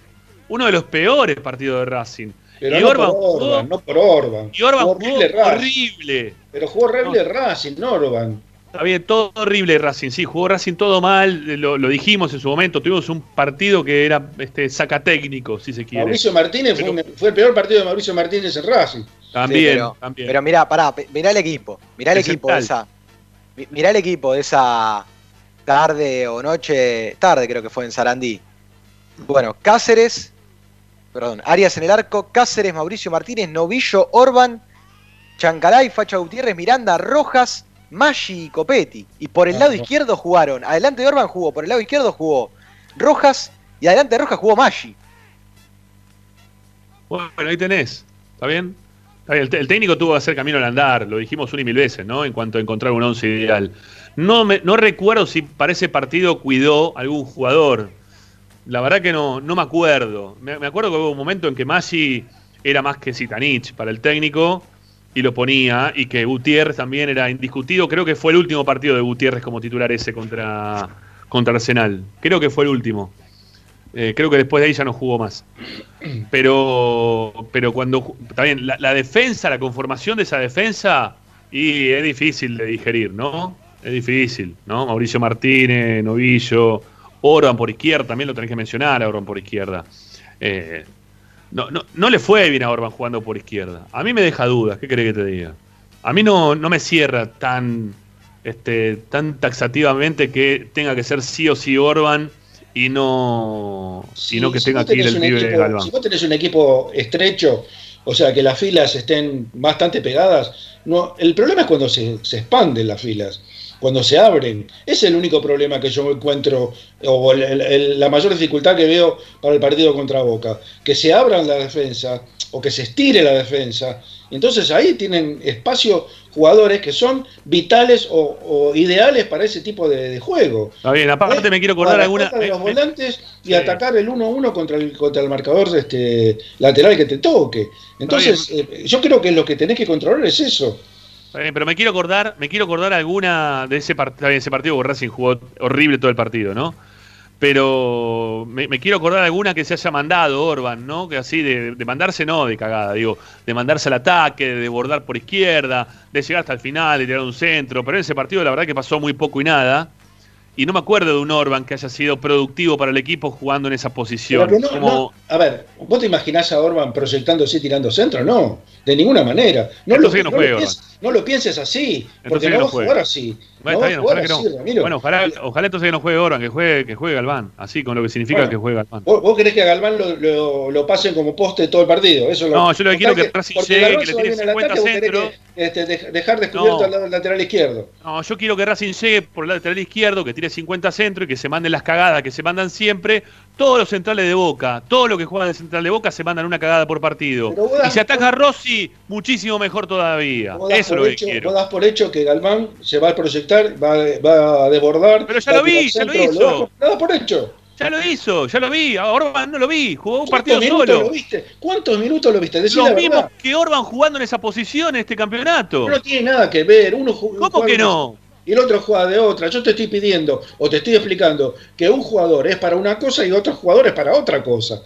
Uno de los peores partidos de Racing. Pero y no Orban por jugó, Orban, no por Orban. y Orban Jugó jugó horrible Racing. horrible. Pero jugó horrible Racing, no Orban. Está bien, todo horrible Racing, sí, jugó Racing todo mal, lo, lo dijimos en su momento, tuvimos un partido que era este, sacatécnico, si se quiere. Mauricio Martínez fue, Pero- un- fue el peor partido de Mauricio Martínez en Racing. También, Sí, pero, también. pero mirá, pará, mirá el equipo. Mirá el equipo de esa. mi- Mirá el equipo de esa tarde o noche. Tarde creo que fue en Sarandí. Bueno, Cáceres. Perdón, Arias en el arco, Cáceres, Mauricio Martínez, Novillo, Orban, Chancalay, Facha Gutiérrez, Miranda, Rojas, Maggi y Copetti. Y por el Ah, lado izquierdo jugaron. Adelante de Orban jugó, por el lado izquierdo jugó Rojas y adelante de Rojas jugó Maggi. Bueno, ahí tenés. ¿Está bien? Está bien, El, el técnico tuvo que hacer camino al andar, lo dijimos una y mil veces, ¿no? En cuanto a encontrar un once ideal. No, me, no recuerdo si para ese partido cuidó algún jugador. La verdad que no, no me acuerdo. Me, me acuerdo que hubo un momento en que Maggi era más que Zitanich para el técnico y lo ponía, y que Gutiérrez también era indiscutido. Creo que fue el último partido de Gutiérrez como titular ese contra, contra Arsenal. Creo que fue el último. Eh, creo que después de ahí ya no jugó más. Pero, pero cuando. bien, la, la defensa, la conformación de esa defensa, y es difícil de digerir, ¿no? Es difícil, ¿no? Mauricio Martínez, Novillo, Orban por izquierda, también lo tenés que mencionar a Orban por izquierda. Eh, no, no, no le fue bien a Orban jugando por izquierda. A mí me deja dudas, ¿qué querés que te diga? A mí no, no me cierra tan, este, tan taxativamente que tenga que ser sí o sí Orban y no, Sí, y no que si tenga que ir el pibe de equipo- Galván. Si vos tenés un equipo estrecho, o sea, que las filas estén bastante pegadas, no, el problema es cuando se, se expanden las filas, cuando se abren. Ese es el único problema que yo encuentro, o el- el- la mayor dificultad que veo para el partido contra Boca. Que se abran la defensa, o que se estire la defensa. Y entonces ahí tienen espacio jugadores que son vitales o, o ideales para ese tipo de, de juego. Está bien, aparte ¿Eh? me quiero acordar alguna. de los me- me- volantes y Sí. atacar el 1-1 contra el, contra el marcador este, lateral que te toque. Entonces, eh, yo creo que lo que tenés que controlar es eso. Pero me quiero acordar, me quiero acordar alguna de ese partido, ese partido Racing jugó horrible todo el partido, ¿no? Pero me, me quiero acordar alguna que se haya mandado Orban, ¿no? Que así de, de mandarse no de cagada, digo, de mandarse al ataque, de bordar por izquierda, de llegar hasta el final, de tirar un centro, pero en ese partido la verdad que pasó muy poco y nada. Y no me acuerdo de un Orban que haya sido productivo para el equipo jugando en esa posición. No- Como- no- a ver, ¿vos te imaginás a Orban proyectándose y tirando centro? No, de ninguna manera. No, lo, que no lo Orban. No lo pienses así, porque Entonces que no no va a juegue. jugar así. Bueno, no está bien, ojalá que así, no. Ramiro. Bueno, ojalá, ojalá entonces que no juegue Orban, que juegue, que juegue Galván, así con lo que significa Bueno. que juegue Galván. ¿Vos, vos querés que a Galván lo, lo- lo pasen como poste todo el partido? Eso No, yo lo que quiero es que Racing llegue, que le tire bien al 50 ataque, vos querés centros. que, este, dej- dejar descubierto No. al lado del lateral izquierdo. No, yo quiero que Racing llegue por el lateral izquierdo, que tire 50 centros y que se manden las cagadas que se mandan siempre. Todos los centrales de Boca, todo lo que juegan de central de Boca se mandan una cagada por partido. Y si ataca a Rossi, muchísimo mejor todavía. Eso lo que hecho, quiero. vos das por hecho que Galván se va a proyectar, va, va a desbordar. Pero ya lo vi, ya lo hizo. das por- Lo das por hecho. Ya lo hizo, ya lo vi. A Orban no lo vi, jugó un ¿Cuántos partido solo. lo viste? ¿Cuántos minutos lo viste? Decí Lo mismo que Orban jugando en esa posición en este campeonato. No tiene nada que ver. Uno ¿Cómo que no? Y el otro juega de otra. Yo te estoy pidiendo o te estoy explicando que un jugador es para una cosa y otro jugador es para otra cosa.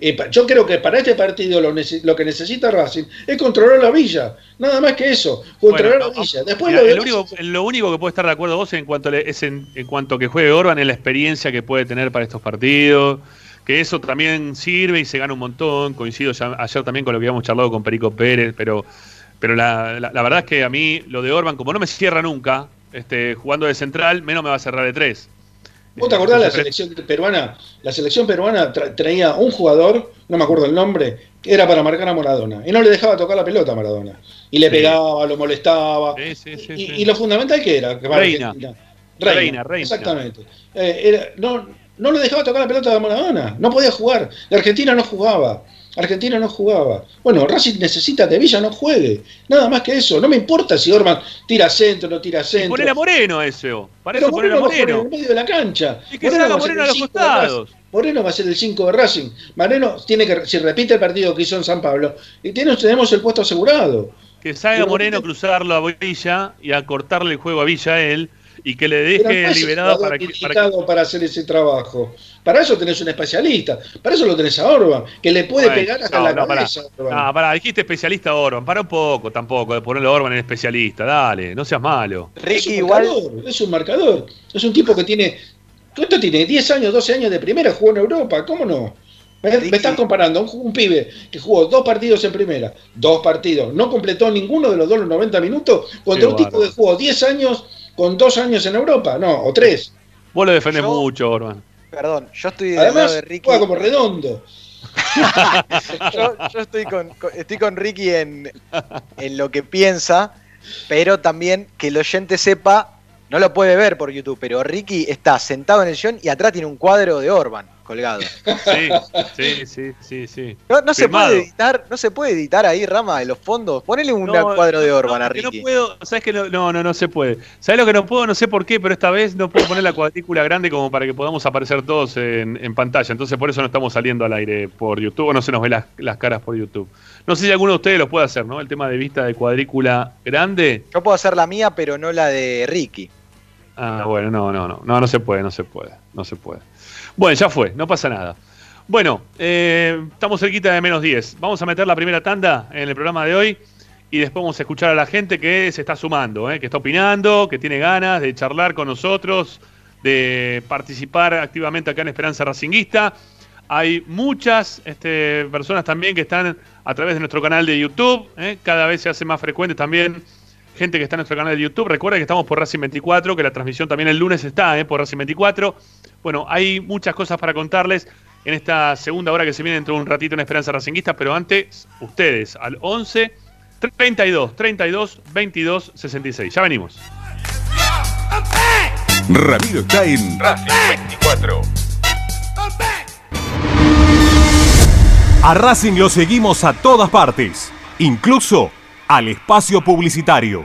Y yo creo que para este partido lo, que necesita Racing es controlar la villa. Nada más que eso. Controlar Bueno, la villa. Después Mira, lo el demás- único- lo único que puede estar de acuerdo vos en cuanto le- es en, en cuanto que juegue Orban es la experiencia que puede tener para estos partidos, que eso también sirve y se gana un montón. Coincido ya- ayer también con lo que habíamos charlado con Perico Pérez, pero, pero la, la- la verdad es que a mí lo de Orban, como no me cierra nunca, este, jugando de central, menos me va a cerrar de tres. ¿Vos te acordás la Entonces, selección peruana? La selección peruana tra- traía un jugador, no me acuerdo el nombre, era para marcar a Maradona. Y no le dejaba tocar la pelota a Maradona. Y le Sí. pegaba, lo molestaba. Sí, sí, sí, y, lo fundamental que era. Que Reina. Reina, reina. Exactamente. Eh, era- no, no le dejaba tocar la pelota a Maradona. No podía jugar. La Argentina no jugaba. Argentina no jugaba. Bueno, Racing necesita que Villa no juegue. Nada más que eso. No me importa si Orban tira centro no tira centro. poner a Moreno ese, para eso poner a Moreno en Moreno. el medio de la cancha. Y que ser Moreno a los costados. Moreno va a ser el 5 de Racing. Moreno tiene que, si repite el partido que hizo en San Pablo, y tiene- tenemos el puesto asegurado. Que salga Moreno a cruzarlo a Villa y a cortarle el juego a Villa a él y que le no deje liberado para que, para que- para hacer ese trabajo. Para eso tenés un especialista. Para eso lo tenés a Orban, que le puede Bueno, pegar hasta no, la no, cabeza. a Orban. Ah, pará, dijiste especialista Orban. Para un poco tampoco de ponerlo a Orban en especialista. Dale, no seas malo. es un igual. marcador, es un marcador. Es un tipo que tiene. ¿Cuánto tiene? 10 años, 12 años de primera, jugó en Europa. ¿Cómo no? Me, estás comparando a un, un pibe que jugó dos partidos en primera, dos partidos, no completó ninguno de los dos los 90 minutos, contra Qué un tipo que jugó 10 años con dos años en Europa, no, o tres. Vos lo defendés Yo- mucho, Orban. Perdón, yo estoy lado Además, de Ricky. juega como redondo. yo, yo estoy con, con- estoy con Ricky en, en lo que piensa, pero también que el oyente sepa, no lo puede ver por YouTube, pero Ricky está sentado en el sillón y atrás tiene un cuadro de Orban colgado. Sí, sí, sí, sí, sí. No, no se puede editar, no se puede editar ahí, Rama, de los fondos. Ponele un No, cuadro de no, Orban a Ricky. No puedo, ¿sabes que no, no, no, no se puede. ¿Sabes lo que no puedo? No sé por qué, pero esta vez no puedo poner la cuadrícula grande como para que podamos aparecer todos en, en pantalla. Entonces por eso no estamos saliendo al aire por YouTube, o no se nos ve las, las caras por YouTube. No sé si alguno de ustedes lo puede hacer, ¿no? El tema de vista de cuadrícula grande. Yo puedo hacer la mía, pero no la de Ricky. Ah, bueno, no, no, no, no, no se puede, no se puede, no se puede. Bueno, ya fue, no pasa nada. Bueno, eh, estamos cerquita de menos 10. Vamos a meter la primera tanda en el programa de hoy y después vamos a escuchar a la gente que se está sumando, eh, que está opinando, que tiene ganas de charlar con nosotros, de participar activamente acá en Esperanza Racinguista. Hay muchas este, personas también que están a través de nuestro canal de YouTube. eh, cada vez se hace más frecuente también gente que está en nuestro canal de YouTube. Recuerden que estamos por Racing 24, que la transmisión también el lunes está por Racing 24. Bueno, hay muchas cosas para contarles en esta segunda hora que se viene dentro de un ratito en Esperanza Racinguista, pero antes, ustedes al 11 32 32 22 66. Ya venimos. Ramiro está en Racing 24. A Racing lo seguimos a todas partes, incluso al espacio publicitario.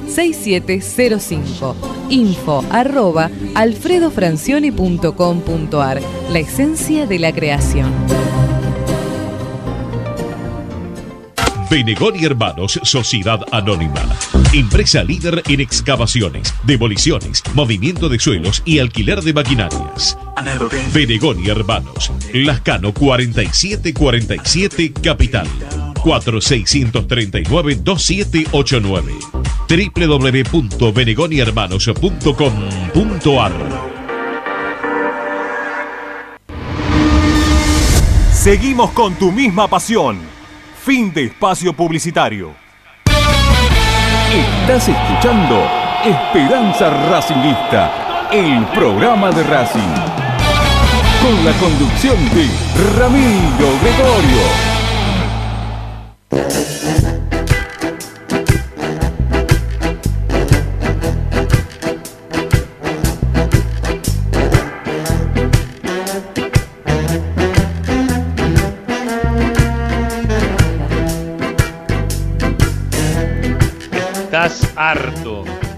4772-6705. Info arroba alfredofrancioni.com.ar. La esencia de la creación. Benegón y Hermanos, Sociedad Anónima. Empresa líder en excavaciones, demoliciones, movimiento de suelos y alquiler de maquinarias. Benegón y Hermanos, Lascano 4747 Capital. 4639-2789 www.benegonihermanos.com.ar Seguimos con tu misma pasión. Fin de espacio publicitario. Estás escuchando Esperanza Racingista, el programa de Racing. Con la conducción de Ramiro Gregorio.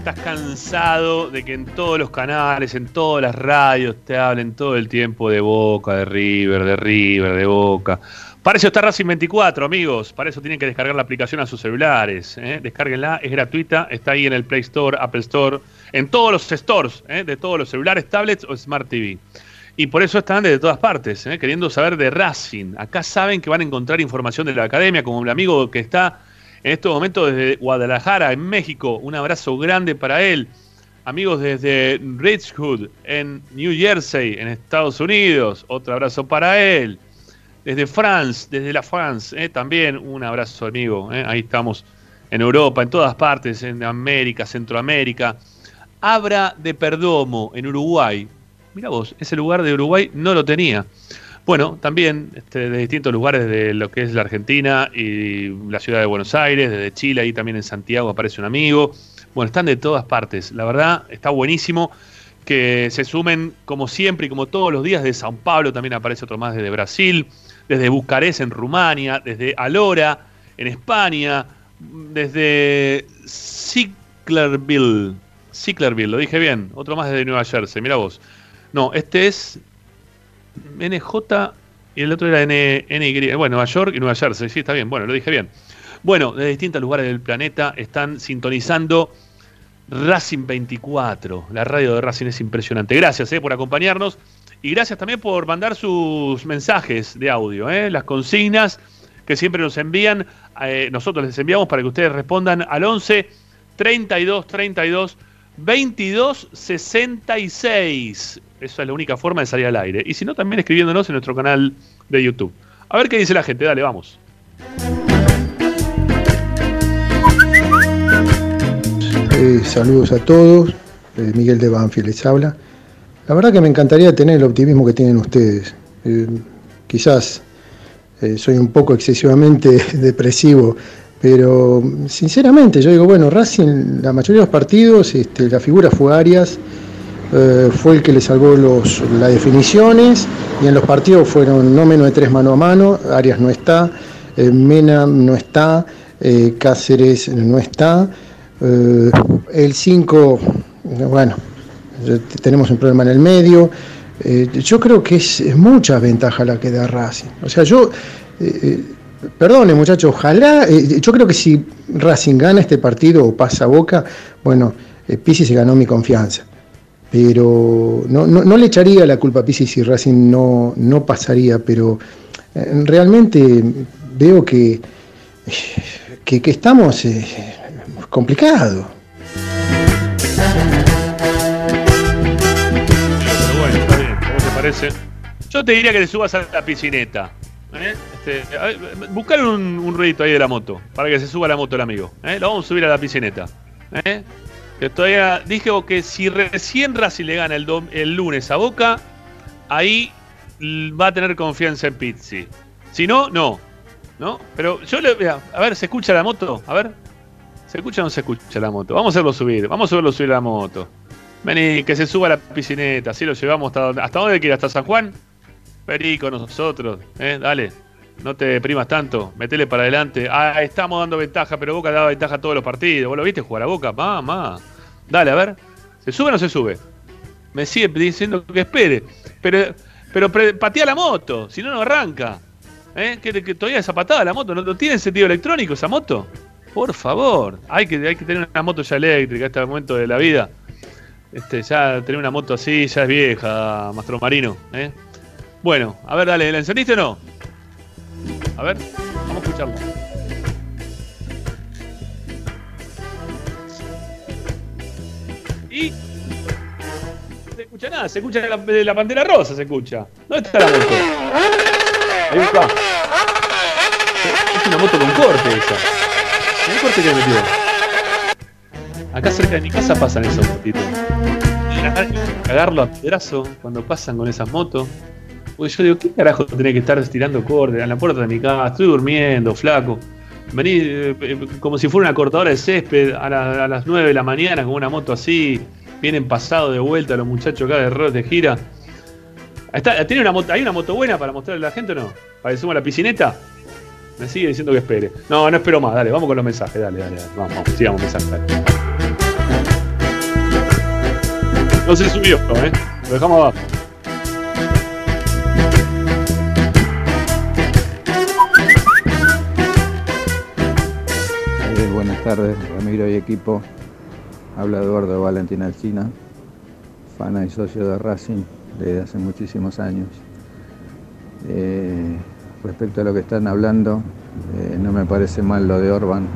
Estás cansado de que en todos los canales, en todas las radios te hablen todo el tiempo de Boca, de River, de River, de Boca. Para eso está Racing 24, amigos. Para eso tienen que descargar la aplicación a sus celulares. ¿eh? Descárguenla, es gratuita. Está ahí en el Play Store, Apple Store, en todos los stores ¿eh? de todos los celulares, tablets o Smart TV. Y por eso están desde todas partes, ¿eh? queriendo saber de Racing. Acá saben que van a encontrar información de la academia, como el amigo que está en estos momentos desde Guadalajara, en México. Un abrazo grande para él. Amigos desde Richwood, en New Jersey, en Estados Unidos. Otro abrazo para él desde France, desde la France, eh, también un abrazo amigo, eh, ahí estamos en Europa, en todas partes, en América, Centroamérica. Abra de Perdomo, en Uruguay. Mira vos, ese lugar de Uruguay no lo tenía. Bueno, también este, de distintos lugares de lo que es la Argentina y la ciudad de Buenos Aires, desde Chile, ahí también en Santiago aparece un amigo. Bueno, están de todas partes. La verdad, está buenísimo que se sumen como siempre y como todos los días de Sao Paulo, también aparece otro más desde Brasil desde Bucarest en Rumania, desde Alora en España, desde Sicklerville, Sicklerville, lo dije bien, otro más desde Nueva Jersey, mira vos. No, este es NJ y el otro era NY, bueno, Nueva York y Nueva Jersey, sí, está bien, bueno, lo dije bien. Bueno, de distintos lugares del planeta están sintonizando Racing 24, la radio de Racing es impresionante. Gracias eh, por acompañarnos. Y gracias también por mandar sus mensajes de audio, ¿eh? las consignas que siempre nos envían. Eh, nosotros les enviamos para que ustedes respondan al 11 32 32 22 66. Esa es la única forma de salir al aire. Y si no, también escribiéndonos en nuestro canal de YouTube. A ver qué dice la gente. Dale, vamos. Eh, saludos a todos. Miguel de Banfield les habla. La verdad que me encantaría tener el optimismo que tienen ustedes. Eh, quizás eh, soy un poco excesivamente depresivo, pero sinceramente yo digo, bueno, Racing, la mayoría de los partidos, este, la figura fue Arias, eh, fue el que le salvó los, las definiciones y en los partidos fueron no menos de tres mano a mano, Arias no está, Mena no está, Cáceres no está, el 5, bueno, tenemos un problema en el medio. Eh, yo creo que es, mucha ventaja la que da Racing. O sea, yo, eh, eh, perdone muchachos, ojalá, yo creo que si Racing gana este partido o pasa Boca, bueno, Pisi se ganó mi confianza. Pero no, no, le echaría la culpa a Pisi si Racing no, no pasaría, pero realmente veo que, que, estamos complicados. Yo te diría que te subas a la piscineta. ¿eh? Este, buscar un, un, ruidito ahí de la moto, para que se suba la moto el amigo. ¿eh? Lo vamos a subir a la piscineta. ¿eh? Que todavía dije que si recién Racing le gana el, el lunes a Boca, ahí va a tener confianza en Pizzi. Si no, no. ¿No? Pero yo le. A ver, ¿se escucha la moto? A ver. ¿Se escucha o no se escucha la moto? Vamos a hacerlo subir. Vamos a verlo subir la moto. Vení, que se suba a la piscineta, así lo llevamos hasta. ¿Hasta dónde quiere? ¿Hasta San Juan? Con nosotros, ¿eh? Dale. No te deprimas tanto, metele para adelante. Ah, estamos dando ventaja, pero Boca daba ventaja a todos los partidos. ¿Vos lo viste jugar a Boca? Mamá. Dale, a ver. ¿Se sube o no se sube? Me sigue diciendo que espere. Pero, pero patea la moto, si no, no arranca. ¿Eh? Que, todavía esa patada la moto, ¿no, no tiene sentido electrónico esa moto? Por favor, hay que, hay que tener una moto ya eléctrica a este momento de la vida. Este, ya tener una moto así ya es vieja, Mastro Marino. ¿eh? Bueno, a ver, dale, ¿la encendiste o no? A ver, vamos a escucharlo. Y. No se escucha nada, se escucha la, la pantera rosa, se escucha. ¿Dónde está la moto? Ahí está. Es una moto con corte esa. El corte que metió. Acá cerca de mi casa pasan esos motitos. Cagarlo a pedazo cuando pasan con esas motos. Porque yo digo, ¿qué carajo tenés que estar estirando corte a la puerta de mi casa? Estoy durmiendo, flaco. Vení eh, eh, como si fuera una cortadora de césped a, la- a las 9 de la mañana con una moto así. Vienen pasado de vuelta los muchachos acá de error de gira. ¿tiene una ¿Hay una moto buena para mostrarle a la gente o no? ¿Para que la piscineta? Me sigue diciendo que espere. No, no espero más. Dale, vamos con los mensajes. Dale, dale, dale. Vamos, vamos, sigamos mensajes. No se subió, ¿eh? Lo dejamos abajo. Buenas tardes, Ramiro y equipo. Habla Eduardo Valentín Alcina, fana y socio de Racing desde hace muchísimos años. Eh, respecto a lo que están hablando, eh, no me parece mal lo de Orban.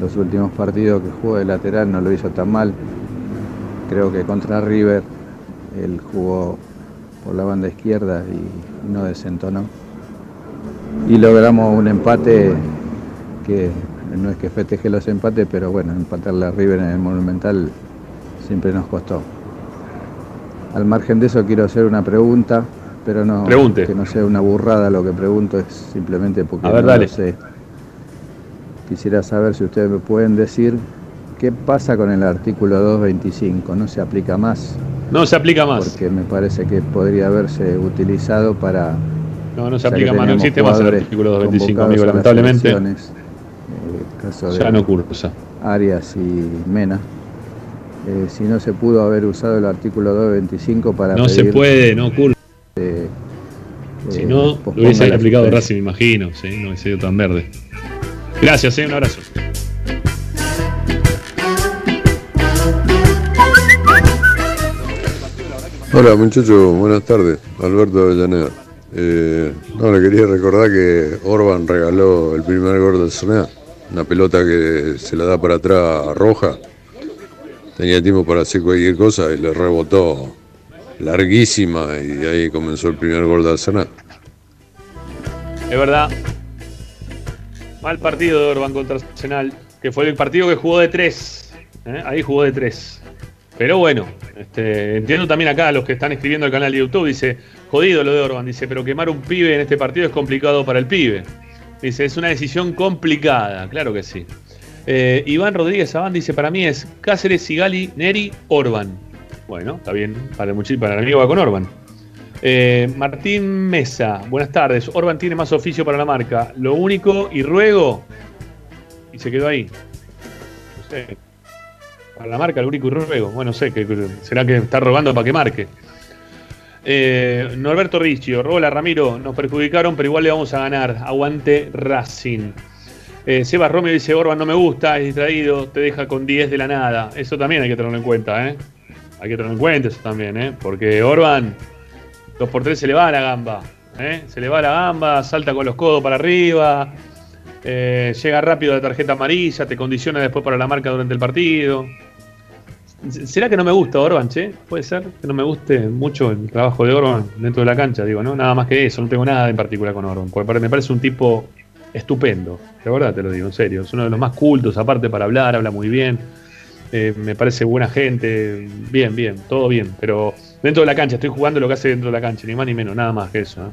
Los últimos partidos que jugó de lateral no lo hizo tan mal. Creo que contra River él jugó por la banda izquierda y no desentonó. Y logramos un empate que no es que festeje los empates, pero bueno, empatarle a River en el Monumental siempre nos costó. Al margen de eso quiero hacer una pregunta, pero no Pregunte. que no sea una burrada lo que pregunto, es simplemente porque A ver, no dale. lo sé. Quisiera saber si ustedes me pueden decir qué pasa con el artículo 225, ¿no se aplica más? No se aplica más. Porque me parece que podría haberse utilizado para No, no se aplica más. No existe más el artículo 225, convocados amigo, lamentablemente. Ya no cursa. Arias y Mena. Eh, si no se pudo haber usado el artículo 225 para No se puede, no cursa. eh, Si no, lo hubiese aplicado. Racing, me imagino. ¿sí? No hubiese sido tan verde. Gracias, ¿eh? un abrazo. Hola muchachos, buenas tardes. Alberto Avellaneda. Eh, no, le quería recordar que Orban regaló el primer gol del Sonea. Una pelota que se la da para atrás Roja. Tenía tiempo para hacer cualquier cosa y le rebotó larguísima y ahí comenzó el primer gol del Sonea. Es verdad. Mal partido de Orban contra Arsenal, que fue el partido que jugó de tres. ¿eh? Ahí jugó de tres. Pero bueno, este, entiendo también acá a los que están escribiendo el canal de YouTube, dice, jodido lo de Orban, dice, pero quemar un pibe en este partido es complicado para el pibe. Dice, es una decisión complicada, claro que sí. Eh, Iván Rodríguez Abán dice, para mí es Cáceres, Sigali, Neri, Orban. Bueno, está bien, para el, para el amigo va con Orban. Eh, Martín Mesa, buenas tardes. Orban tiene más oficio para la marca. Lo único y ruego. Y se quedó ahí. No sé. Para la marca, lo único y ruego. Bueno, no sé, que- será que está robando para que marque. Eh, Norberto Riccio, Rola Ramiro, nos perjudicaron, pero igual le vamos a ganar. Aguante Racing. Eh, Sebas Romeo dice: Orban no me gusta, es distraído, te deja con 10 de la nada. Eso también hay que tenerlo en cuenta, ¿eh? Hay que tenerlo en cuenta eso también, ¿eh? Porque Orban 2x3 se le va a la gamba. ¿eh? Se le va a la gamba, salta con los codos para arriba, eh, llega rápido la tarjeta amarilla, te condiciona después para la marca durante el partido. ¿Será que no me gusta Orban, che? Puede ser que no me guste mucho el trabajo de Orban dentro de la cancha, digo, ¿no? Nada más que eso, no tengo nada en particular con Orban. Me parece un tipo estupendo, de verdad te lo digo, en serio. Es uno de los más cultos, aparte para hablar, habla muy bien. Eh, me parece buena gente, bien, bien, todo bien, pero dentro de la cancha, estoy jugando lo que hace dentro de la cancha, ni más ni menos, nada más que eso. ¿eh?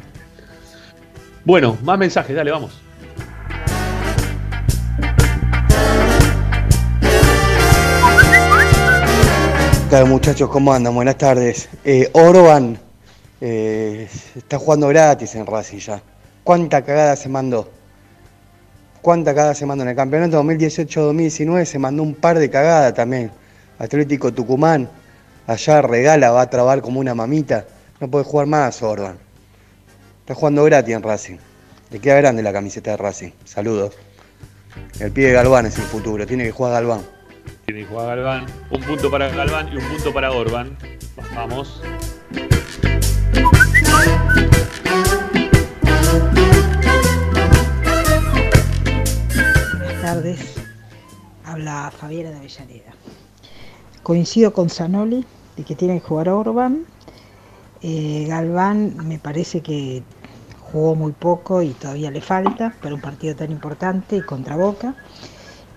Bueno, más mensajes, dale, vamos. ¿Qué tal muchachos? ¿Cómo andan? Buenas tardes. Eh, Orban eh, está jugando gratis en Racing ya. ¿Cuánta cagada se mandó? ¿Cuánta cagada se mandó? En el campeonato 2018-2019 se mandó un par de cagadas también. Atlético Tucumán, allá regala, va a trabar como una mamita. No puede jugar más, Orban. Está jugando gratis en Racing. Le queda grande la camiseta de Racing. Saludos. El pibe Galván es el futuro, tiene que jugar Galván. Tiene que jugar Galván. Un punto para Galván y un punto para Orban. Vamos. Buenas tardes. Habla Fabiana de Avellaneda. Coincido con Zanoli de que tiene que jugar Orban. Eh, Galván me parece que jugó muy poco y todavía le falta para un partido tan importante y contra Boca.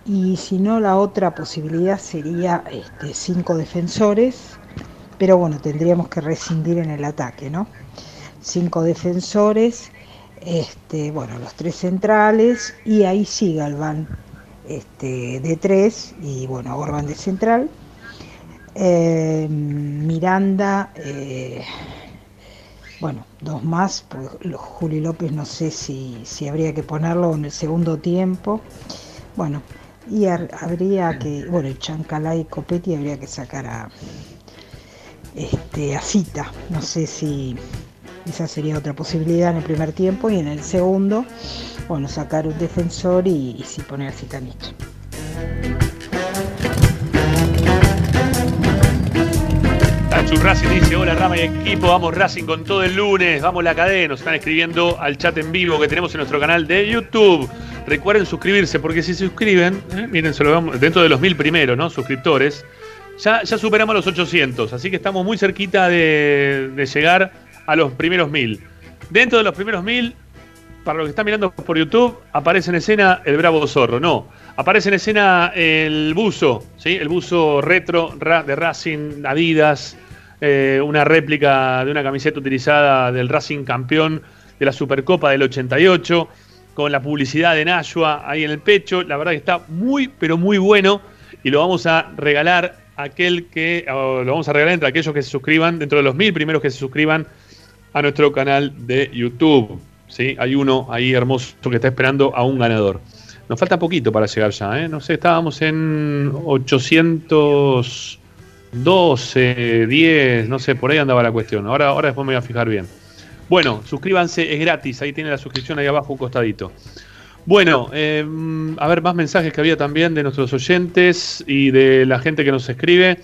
Y si no, la otra posibilidad sería este, cinco defensores, pero bueno, tendríamos que rescindir en el ataque, ¿no? Cinco defensores, este, bueno, los tres centrales y ahí sí Galván este, de tres y bueno, Orban de central. Eh, Miranda, eh, bueno, dos más, Juli López no sé si, si habría que ponerlo en el segundo tiempo. Bueno, y habría que, bueno, el Chancalay y Copetti habría que sacar a, este, a Cita. No sé si esa sería otra posibilidad en el primer tiempo y en el segundo, bueno, sacar un defensor y, sí poner a Citanich. Tachu Racing dice, hola Rama y equipo, vamos Racing con todo el lunes, vamos la cadena, nos están escribiendo al chat en vivo que tenemos en nuestro canal de YouTube. Recuerden suscribirse, porque si se suscriben, eh, miren, se lo vamos, dentro de los mil primeros, ¿no? Suscriptores, ya, ya superamos los 800, así que estamos muy cerquita de, llegar a los primeros mil. Dentro de los primeros mil, para los que están mirando por YouTube, aparece en escena el Bravo Zorro. No, aparece en escena el buzo, ¿sí? El buzo retro de Racing, Adidas, eh, una réplica de una camiseta utilizada del Racing campeón de la Supercopa del 88, con la publicidad de Nashua ahí en el pecho. La verdad que está muy, pero muy bueno y lo vamos a regalar a aquel que, lo vamos a regalar entre aquellos que se suscriban, dentro de los mil primeros que se suscriban a nuestro canal de YouTube. ¿sí? Hay uno ahí hermoso que está esperando a un ganador. Nos falta poquito para llegar ya, ¿eh? No sé, estábamos en 812, 10, no sé, por ahí andaba la cuestión. Ahora, ahora después me voy a fijar bien. Bueno, suscríbanse, es gratis, ahí tiene la suscripción ahí abajo, un costadito. Bueno, eh, a ver, más mensajes que había también de nuestros oyentes y de la gente que nos escribe.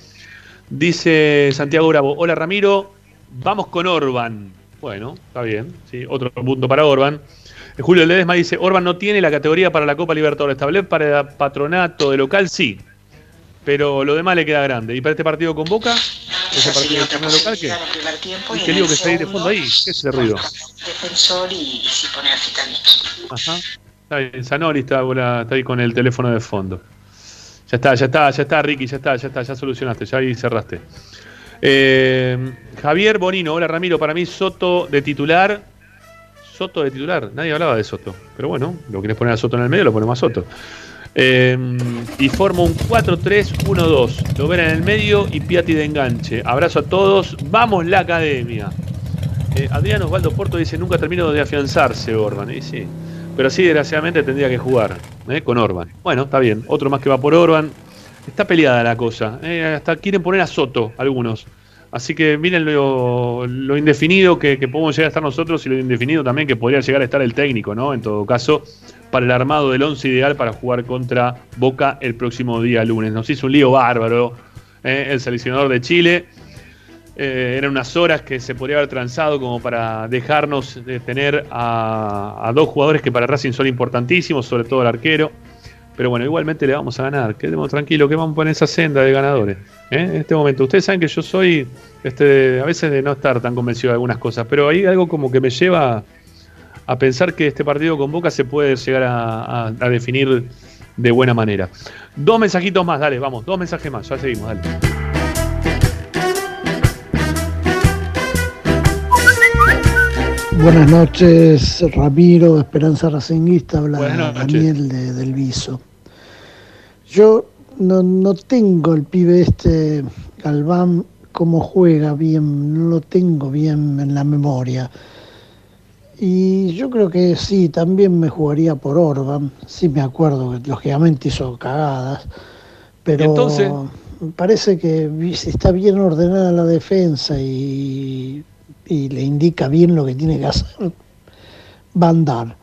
Dice Santiago Bravo, hola Ramiro, vamos con Orban. Bueno, está bien, sí, otro punto para Orban. Eh, Julio Ledesma dice, Orban no tiene la categoría para la Copa Libertadores, tal vez para patronato de local sí, pero lo demás le queda grande. ¿Y para este partido con Boca? ¿Ese partido torneo local qué? Uy, qué lío que está ahí de fondo ahí, ¿qué es ese ruido? defensor y, y si poner a. Ajá. Está bien, Zanoli está, está ahí con el teléfono de fondo. Ya está, ya está, ya está, Ricky, ya está, ya está, ya solucionaste, ya ahí cerraste. Eh, Javier Bonino, hola Ramiro, para mí Soto de titular. Soto de titular, nadie hablaba de Soto. Pero bueno, lo querés poner a Soto en el medio, lo ponemos a Soto. Eh, y forma un 4-3-1-2. Lo ven en el medio y Piatti de enganche. Abrazo a todos. Vamos la academia. Eh, Adrián Osvaldo Porto dice: Nunca termino de afianzarse Orban. Y pero sí, desgraciadamente tendría que jugar eh, con Orban. Bueno, está bien. Otro más que va por Orban. Está peleada la cosa. eh, hasta quieren poner a Soto algunos. Así que miren lo, lo indefinido que, que podemos llegar a estar nosotros y lo indefinido también que podría llegar a estar el técnico, ¿no? En todo caso, para el armado del 11 ideal para jugar contra Boca el próximo día lunes. Nos hizo un lío bárbaro eh, el seleccionador de Chile. Eh, eran unas horas que se podría haber transado como para dejarnos de tener a, a dos jugadores que para Racing son importantísimos, sobre todo el arquero. Pero bueno, igualmente le vamos a ganar. Quedemos tranquilos que vamos por esa senda de ganadores. ¿eh? En este momento, ustedes saben que yo soy este, a veces de no estar tan convencido de algunas cosas, pero hay algo como que me lleva a pensar que este partido con Boca se puede llegar a, a- a definir de buena manera. Dos mensajitos más, dale, vamos, dos mensajes más, ya seguimos, dale. Buenas noches, Ramiro, Esperanza Racinguista, habla. Daniel de, del Viso. Yo no, no tengo el pibe este, Galván, cómo juega bien, no lo tengo bien en la memoria. Y yo creo que sí, también me jugaría por Orban. Sí me acuerdo que lógicamente hizo cagadas. Pero entonces? parece que si está bien ordenada la defensa y, y le indica bien lo que tiene que hacer, va a andar.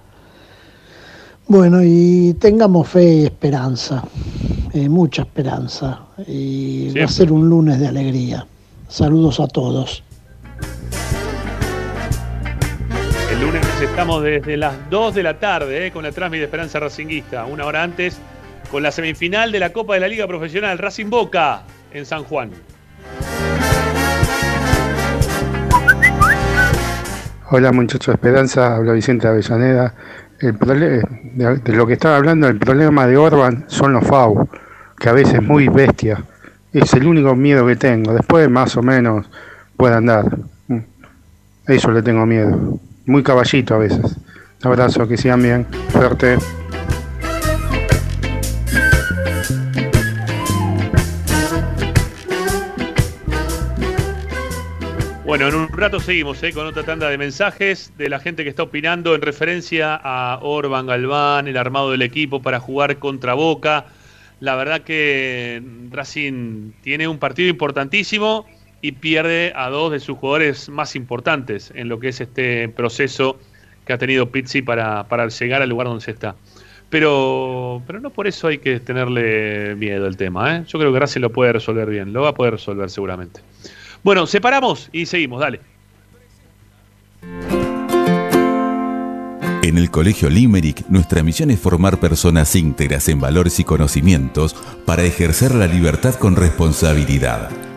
Bueno, y tengamos fe y esperanza, eh, mucha esperanza. Y va a ser un lunes de alegría. Saludos a todos. El lunes estamos desde las 2 de la tarde eh, con la transmisión de Esperanza Racinguista. Una hora antes con la semifinal de la Copa de la Liga Profesional Racing Boca en San Juan. Hola muchachos de Esperanza, habla Vicente Avellaneda. El prole- de, de lo que estaba hablando, el problema de Orban son los FAU, que a veces es muy bestia. Es el único miedo que tengo. Después más o menos puede andar. Mm. Eso le tengo miedo. Muy caballito a veces. Abrazo, que sigan bien. Suerte. Bueno, en un rato seguimos eh, con otra tanda de mensajes de la gente que está opinando en referencia a Orban Galván, el armado del equipo para jugar contra Boca. La verdad que Racing tiene un partido importantísimo y pierde a dos de sus jugadores más importantes en lo que es este proceso que ha tenido Pizzi para, para llegar al lugar donde se está. Pero, pero no por eso hay que tenerle miedo al tema. ¿eh? Yo creo que Racing lo puede resolver bien, lo va a poder resolver seguramente. Bueno, separamos y seguimos, dale. En el Colegio Limerick, nuestra misión es formar personas íntegras en valores y conocimientos para ejercer la libertad con responsabilidad.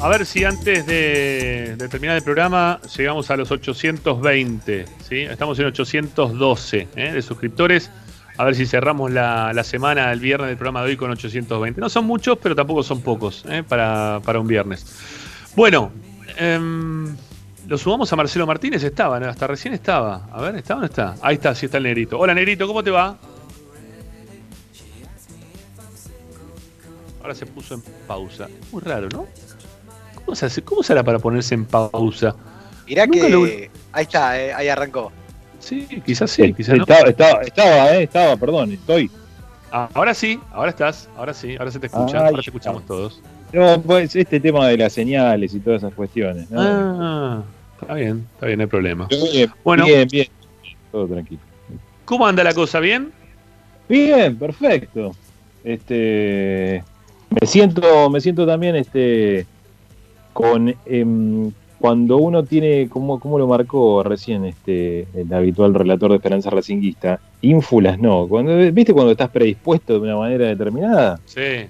A ver si antes de, terminar el programa llegamos a los 820. ¿sí? Estamos en 812 ¿eh? de suscriptores. A ver si cerramos la, semana, el viernes del programa de hoy con 820. No son muchos, pero tampoco son pocos ¿eh? para, para un viernes. Bueno, em, lo sumamos a Marcelo Martínez. Estaba, hasta recién estaba. A ver, ¿está o no está? Ahí está, sí está el negrito. Hola, negrito, ¿cómo te va? Ahora se puso en pausa. Muy raro, ¿no? ¿Cómo se hace? ¿Cómo será para ponerse en pausa? Mirá Nunca que. lo- Ahí está, eh, ahí arrancó. Sí, quizás sí, quizás no. Estaba, estaba, estaba, eh, estaba, perdón, estoy. Ah, ahora sí, ahora estás, ahora sí, ahora se te escucha, Ay, ahora te escuchamos todos. No, pues este tema de las señales y todas esas cuestiones. ¿no? Ah, está bien, está bien, no hay problema. Bien, Bueno. bien, bien, todo tranquilo. ¿Cómo anda la cosa? ¿Bien? Bien, perfecto. Este, me siento, me siento también, este, con em, cuando uno tiene, como, como lo marcó recién, este, el habitual relator de Esperanza Racinguista, ínfulas no. Cuando, ¿viste cuando estás predispuesto de una manera determinada? Sí.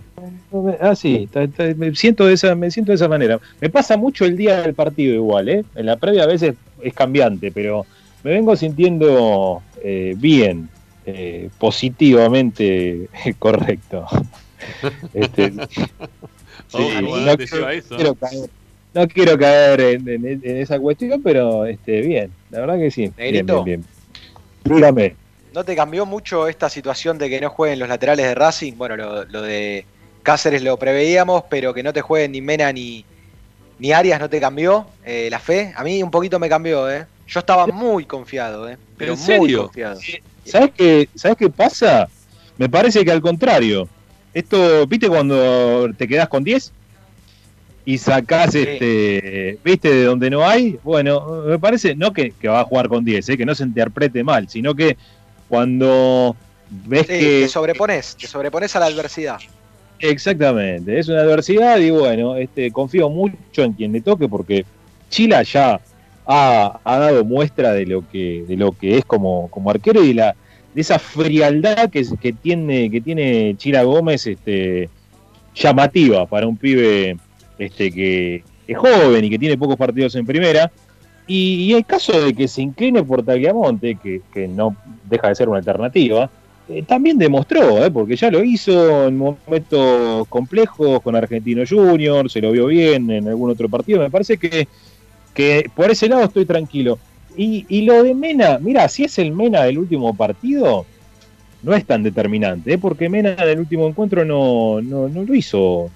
Ah, sí, está- está- me siento de esa, me siento de esa manera. Me pasa mucho el día del partido igual, ¿eh? En la previa a veces es cambiante, pero me vengo sintiendo eh, bien, eh, positivamente correcto. Este, sí, Ojalá no, eso. quiero caer, no quiero caer en, en- en esa cuestión, pero este, bien, la verdad que sí. Bien, Negrito. bien, bien. Dígame. ¿No te cambió mucho esta situación de que no jueguen los laterales de Racing? Bueno, lo, lo de Cáceres lo preveíamos, pero que no te jueguen ni Mena ni, ni Arias no te cambió eh, la fe. A mí un poquito me cambió, ¿eh? Yo estaba muy confiado, ¿eh? Pero ¿En muy confiado. ¿Sabes qué, ¿Sabes qué pasa? Me parece que al contrario. Esto, ¿viste cuando te quedás con 10? y sacás, este, ¿viste? De donde no hay. Bueno, me parece, no que, que va a jugar con 10, ¿eh? que no se interprete mal, sino que cuando ves Sí, que. te sobrepones, te sobrepones a la adversidad. Exactamente, es una adversidad y bueno, este, confío mucho en quien le toque porque Chila ya ha, ha dado muestra de lo que, de lo que es como, como arquero y la, de esa frialdad que, que, tiene, que tiene Chila Gómez este, llamativa para un pibe este, que es joven y que tiene pocos partidos en primera. Y, el caso de que se incline por Tagliamonte, que, que no deja de ser una alternativa, eh, también demostró, eh, porque ya lo hizo en momentos complejos con Argentino Junior, se lo vio bien en algún otro partido. Me parece que, que por ese lado estoy tranquilo. Y, y lo de Mena, mira, si es el Mena del último partido, no es tan determinante, eh, porque Mena en el último encuentro no, no, no lo hizo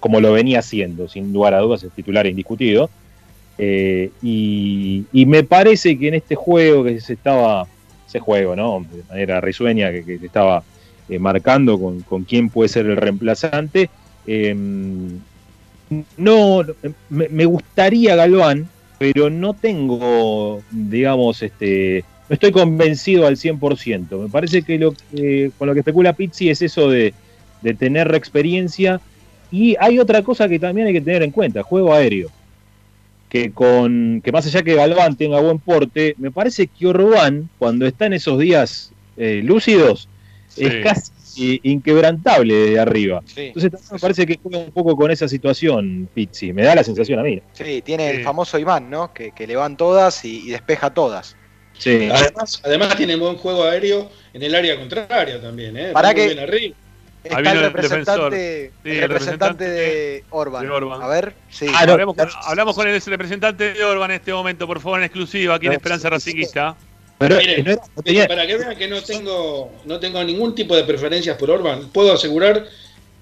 como lo venía haciendo, sin lugar a dudas, es titular indiscutido. Eh, y, y me parece que en este juego que se estaba, ese juego, ¿no? De manera risueña, que, que se estaba eh, marcando con, con quién puede ser el reemplazante, no, me gustaría Galván, pero no tengo, digamos, este, no estoy convencido al 100%. Me parece que lo que- con lo que especula Pizzi es eso de, de tener experiencia. Y hay otra cosa que también hay que tener en cuenta, juego aéreo. Que con que más allá que Galván tenga buen porte, me parece que Orbán, cuando está en esos días eh, lúcidos, Sí. es casi inquebrantable de arriba. Entonces también me parece que juega un poco con esa situación, Pizzi. Me da la sensación a mí. Sí, tiene el famoso imán, ¿no? Que, que le van todas y, y despeja todas. Sí. Además, además tiene buen juego aéreo en el área contraria también, ¿eh? Para Muy que- bien arriba. Está Ahí viene el representante. Sí, el el representante representante de Orban. de Orban. A ver, sí. Ah, no, hablamos, con, hablamos con el representante de Orban en este momento, por favor, en exclusiva, aquí en No, Esperanza Racinguista. Pero Miren, no era- no tenía- para que vean que no tengo, no tengo ningún tipo de preferencias por Orban, puedo asegurar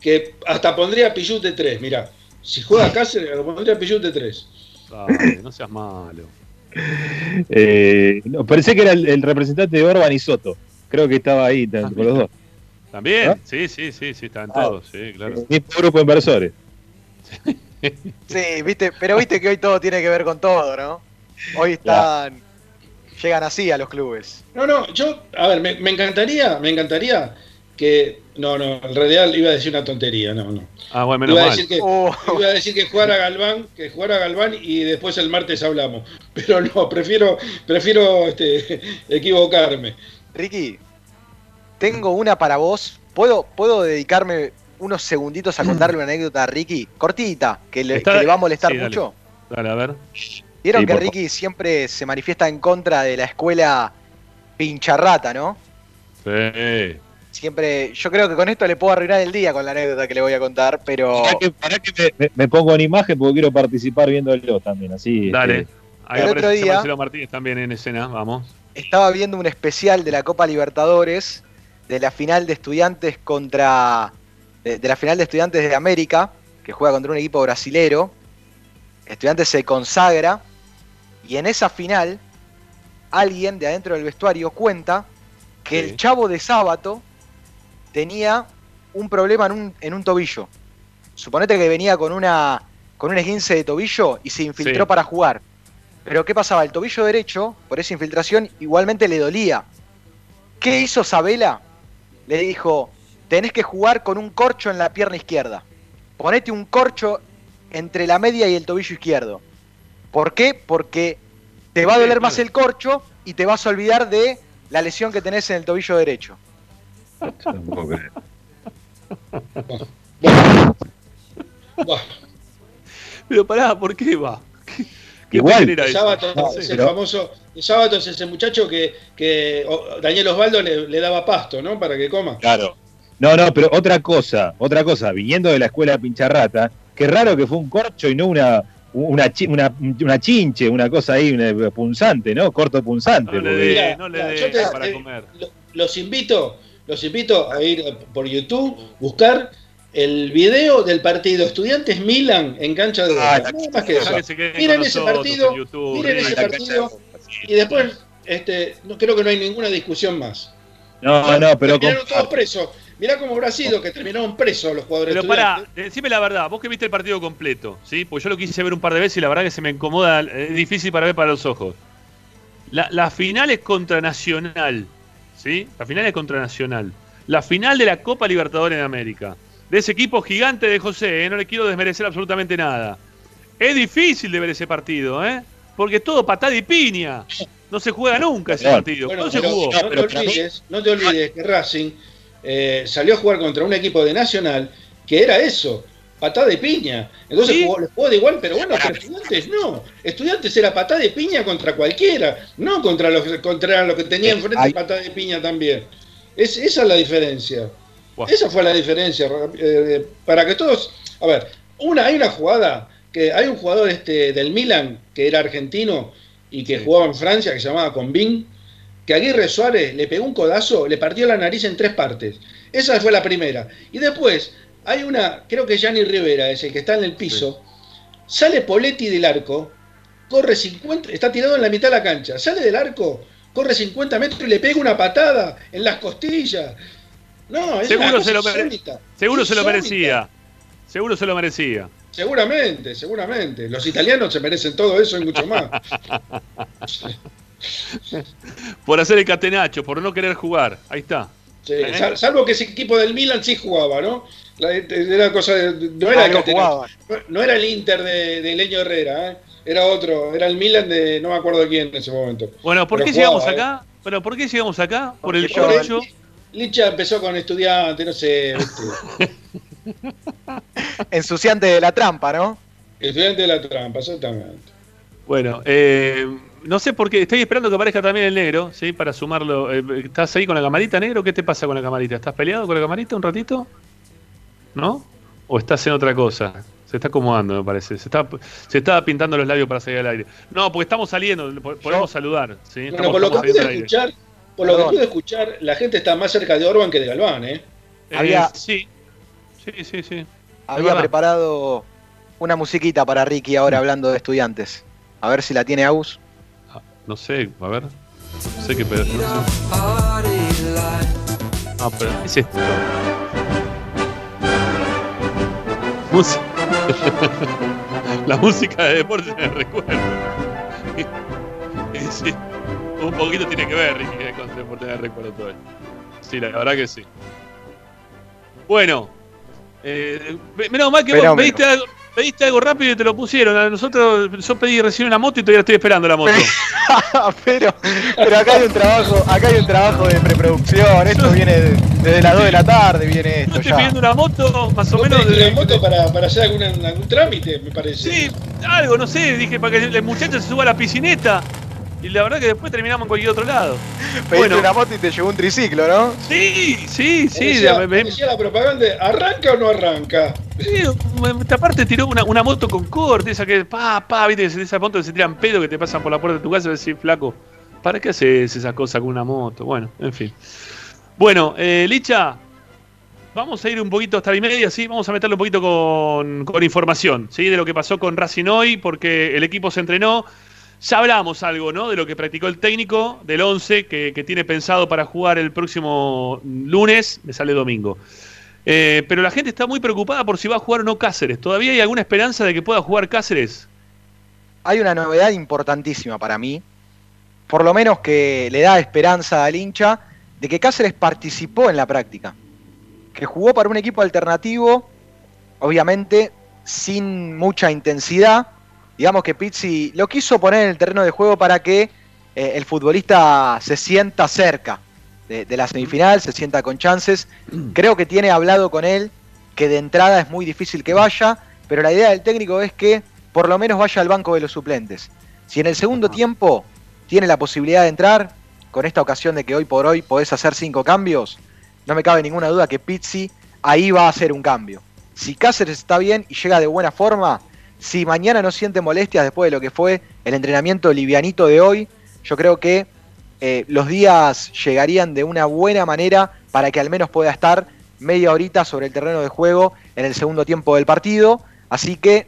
que hasta pondría a Pichut de 3. Mira, si juega Cáceres, lo pondría a Pichut de 3. Dale, no seas malo. Eh, no, que era el, el representante de Orban y Soto. Creo que estaba ahí con los dos. También, ¿No? sí, sí, sí, sí, están Ah. todos, sí, claro. Mismo grupo de inversores. Sí, viste, pero viste que hoy todo tiene que ver con todo, ¿no? Hoy están. Llegan así a los clubes. No, no, yo, a ver, me, me encantaría, me encantaría que. No, no, en realidad iba a decir una tontería, no, no. Ah, bueno, menos Iba a, decir que, Oh. iba a decir que jugara Galván, que jugara Galván y después el martes hablamos. Pero no, prefiero, prefiero este, equivocarme. Ricky, tengo una para vos. ¿Puedo, ¿Puedo dedicarme unos segunditos a contarle una anécdota a Ricky? Cortita, que le, Está- que le va a molestar sí, dale. mucho. Dale, a ver. Vieron Sí, que Ricky siempre se manifiesta en contra de la escuela pincharrata, ¿no? Sí. Siempre, yo creo que con esto le puedo arruinar el día con la anécdota que le voy a contar, pero Pará que, me, me- me pongo en imagen porque quiero participar viéndolo también. Así, Dale. este, Ahí El otro aparece día- Marcelo Martínez también en escena, vamos. estaba viendo un especial de la Copa Libertadores de la final de estudiantes contra de, de la final de estudiantes de América que juega contra un equipo brasilero estudiantes se consagra y en esa final alguien de adentro del vestuario cuenta que el chavo de sábado tenía un problema en un, en un tobillo suponete que venía con una con un esguince de tobillo y se infiltró Sí. para jugar pero ¿qué pasaba? El tobillo derecho, por esa infiltración, igualmente le dolía. ¿Qué hizo Sabela? Le dijo, tenés que jugar con un corcho en la pierna izquierda. Ponete un corcho entre la media y el tobillo izquierdo. ¿Por qué? Porque te va a doler más el corcho y te vas a olvidar de la lesión que tenés en el tobillo derecho. no puedo creer. Pero pará, ¿por qué va? ¿Qué, qué Igual. eso? sábado No, es pero- el famoso. El sábado es ese muchacho que, Daniel Osvaldo le, le daba pasto, ¿no? Para que coma. Claro. No, no, pero otra cosa, otra cosa, viniendo de la escuela Pincharrata, qué raro que fue un corcho y no una una, chi- una, una chinche, una cosa ahí, una punzante, ¿no? Corto punzante. No le dé, no dé para eh, comer. lo- los invito, los invito a ir por YouTube, buscar el video del partido Estudiantes Milan en cancha de Ah. Nada más que eso. que Miren con ese partido, YouTube, miren ese y después este, no creo que no hay ninguna discusión más. No, no, pero comparto. todos presos. Mirá cómo habrá sido que terminaron presos los jugadores Pero pará, decime la verdad, vos que viste el partido completo, ¿sí? Pues yo lo quise ver un par de veces y la verdad que se me incomoda, es difícil para ver para los ojos. La, la final es contra Nacional, ¿sí? La final es contra Nacional. La final de la Copa Libertadores de América. De ese equipo gigante de José, ¿eh? no le quiero desmerecer absolutamente nada. Es difícil de ver ese partido, ¿eh? Porque es todo patada y piña. No se juega nunca ese partido. Bueno, ¿Cuándo se pero jugó? no, te olvides, no te olvides que Racing eh, salió a jugar contra un equipo de Nacional que era eso, patada de piña. Entonces Sí. jugó, les jugó de igual, pero bueno, pero estudiantes no. Estudiantes era patada de piña contra cualquiera, no contra los, contra los que tenía enfrente Ay. patada de piña también. Es, esa es la diferencia. Esa fue la diferencia. eh, para que todos. A ver, una, hay una jugada que hay un jugador este del Milan que era argentino y que jugaba en Francia que se llamaba Convin, que Aguirre Suárez le pegó un codazo, le partió la nariz en tres partes. Esa fue la primera. Y después hay una, creo que Gianni Rivera es el que está en el piso, sale Poletti del arco, corre 50, está tirado en la mitad de la cancha, sale del arco, corre 50 metros y le pega una patada en las costillas. No, es una Seguro cosa se lo, mere- insólita. seguro se lo merecía. Seguro se lo merecía. Seguramente, seguramente. Los italianos se merecen todo eso y mucho más. Por hacer el catenacho, por no querer jugar. Ahí está. Sí, ¿Eh? sal- salvo que ese equipo del Milan sí jugaba, ¿no? La- era cosa de- no era el Algo Catenaccio, jugaba. no, no era el Inter de, de Leño Herrera, ¿eh? era otro, era el Milan de no me acuerdo de quién en ese momento. Bueno, ¿por Pero qué jugaba, llegamos ¿eh? acá? Bueno, ¿por qué llegamos acá? Por el hecho. Licha empezó con estudiante, no sé. Ensuciante de la trampa, ¿no? estudiante de la trampa, exactamente. Bueno, eh, no sé por qué. Estoy esperando que aparezca también el negro, ¿sí? Para sumarlo. Eh, ¿Estás ahí con la camarita, negro? ¿Qué te pasa con la camarita? ¿Estás peleado con la camarita un ratito? ¿No? ¿O estás en otra cosa? Se está acomodando, me parece. Se está, se estaba pintando los labios para salir al aire. No, porque estamos saliendo. po- Podemos saludar. ¿sí? Bueno, Estamos- por lo que pude escuchar, por lo que pude escuchar, la gente está más cerca de Orban que de Galván, ¿eh? Eh, Había- sí. Sí, sí, sí. Había preparado una musiquita para Ricky ahora hablando de estudiantes. A ver si la tiene Agus. No sé, a ver. No sé qué pedo. No, sé. Ah, pero ¿qué es esto? Música. La música de deporte me recuerda. Y sí, un poquito tiene que ver, Ricky, con deporte me recuerdo todo esto. Sí, la verdad que sí. Bueno, eh, menos mal que vos Fenómeno. pediste algo, pediste algo rápido y te lo pusieron. A nosotros, yo pedí recién una moto y todavía estoy esperando la moto. pero, pero acá hay un trabajo, acá hay un trabajo de preproducción. Esto viene de- desde las 2 de la tarde, viene esto Estoy ya. pidiendo una moto, más o ¿Vos menos. de- una moto para, para hacer alguna- algún trámite, me parece. Sí, algo, no sé, dije para que el muchacho se suba a la piscineta. Y la verdad que después terminamos en cualquier otro lado. Pediste Bueno. una moto y te llevó un triciclo, ¿no? Sí, sí, sí. decía, me- me- decía la propaganda, ¿arranca o no arranca? Sí, esta parte tiró una, una moto con corte, esa que pa, pa, viste, esa moto que se tiran pedo que te pasan por la puerta de tu casa y decís, flaco, ¿para qué haces esas cosas con una moto? Bueno, en fin. Bueno, eh, Licha, vamos a ir un poquito hasta la y media, sí, vamos a meterle un poquito con, con información, ¿sí? De lo que pasó con Racing hoy, porque el equipo se entrenó. Ya hablamos algo, ¿no? De lo que practicó el técnico, del 11 que, tiene pensado para jugar el próximo lunes, me sale domingo. Eh, pero la gente está muy preocupada por si va a jugar o no Cáceres. ¿Todavía hay alguna esperanza de que pueda jugar Cáceres? Hay una novedad importantísima para mí, por lo menos que le da esperanza al hincha de que Cáceres participó en la práctica, que jugó para un equipo alternativo, obviamente sin mucha intensidad. Digamos que Pizzi lo quiso poner en el terreno de juego para que eh, el futbolista se sienta cerca de, de la semifinal, se sienta con chances. Creo que tiene hablado con él que de entrada es muy difícil que vaya, pero la idea del técnico es que por lo menos vaya al banco de los suplentes. Si en el segundo tiempo tiene la posibilidad de entrar, con esta ocasión de que hoy por hoy podés hacer cinco cambios, no me cabe ninguna duda que Pizzi ahí va a hacer un cambio. Si Cáceres está bien y llega de buena forma, si mañana no siente molestias después de lo que fue el entrenamiento livianito de hoy, yo creo que eh, los días llegarían de una buena manera para que al menos pueda estar media horita sobre el terreno de juego en el segundo tiempo del partido. Así que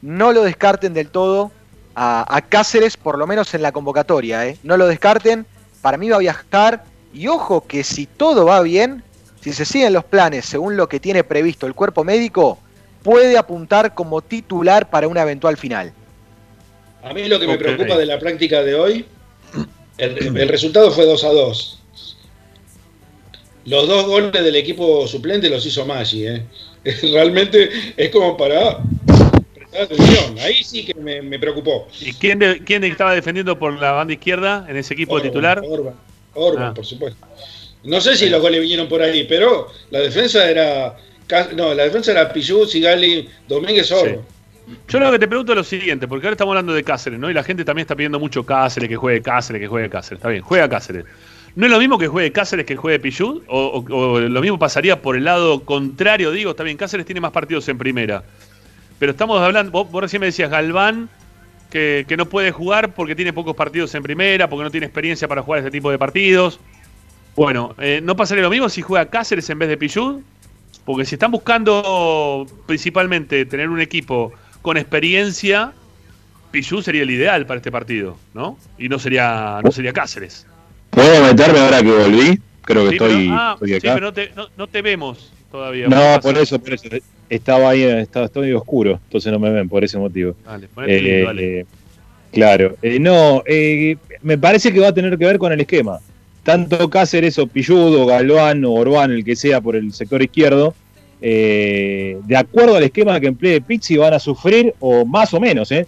no lo descarten del todo a, Cáceres, por lo menos en la convocatoria. ¿eh? No lo descarten, para mí va a viajar. Y ojo que si todo va bien, si se siguen los planes según lo que tiene previsto el cuerpo médico, puede apuntar como titular para una eventual final. A mí lo que me preocupa de la práctica de hoy, el, el resultado fue 2 a 2. Los dos goles del equipo suplente los hizo Maggi. ¿eh? Realmente es como para prestar atención. Ahí sí que me, me preocupó. ¿Y quién, de- quién estaba defendiendo por la banda izquierda en ese equipo Orban, titular? Orban, Orban, Ah. por supuesto. No sé si los goles vinieron por ahí, pero la defensa era. No, la defensa era Pichu, Sigali, Domínguez, Orban. Yo lo que te pregunto es lo siguiente, porque ahora estamos hablando de Cáceres, ¿no? Y la gente también está pidiendo mucho Cáceres, que juegue Cáceres, que juegue Cáceres. Está bien, juega Cáceres. ¿No es lo mismo que juegue Cáceres que juegue Pichud? O, lo mismo pasaría por el lado contrario? Digo, está bien, Cáceres tiene más partidos en primera. Pero estamos hablando, vos, recién me decías Galván, que, que no puede jugar porque tiene pocos partidos en primera, porque no tiene experiencia para jugar este tipo de partidos. Bueno, eh, ¿no pasaría lo mismo si juega Cáceres en vez de Pichud? Porque si están buscando principalmente tener un equipo con experiencia, Pichud sería el ideal para este partido, ¿no? Y no sería, no sería Cáceres. ¿Puedo meterme ahora que volví? Creo que Sí, estoy, pero, ah, estoy sí, acá. pero no te, no- no te vemos todavía. No, ¿Qué por eso, por eso. Estaba ahí, estaba, estoy oscuro, entonces no me ven por ese motivo. Dale, ponete lindo, Eh, dale. eh, claro. Eh, no, eh, me parece que va a tener que ver con el esquema. Tanto Cáceres o Pilludo, Galván o Orbán, el que sea por el sector izquierdo, eh, de acuerdo al esquema que emplee Pizzi van a sufrir, o más o menos, ¿eh?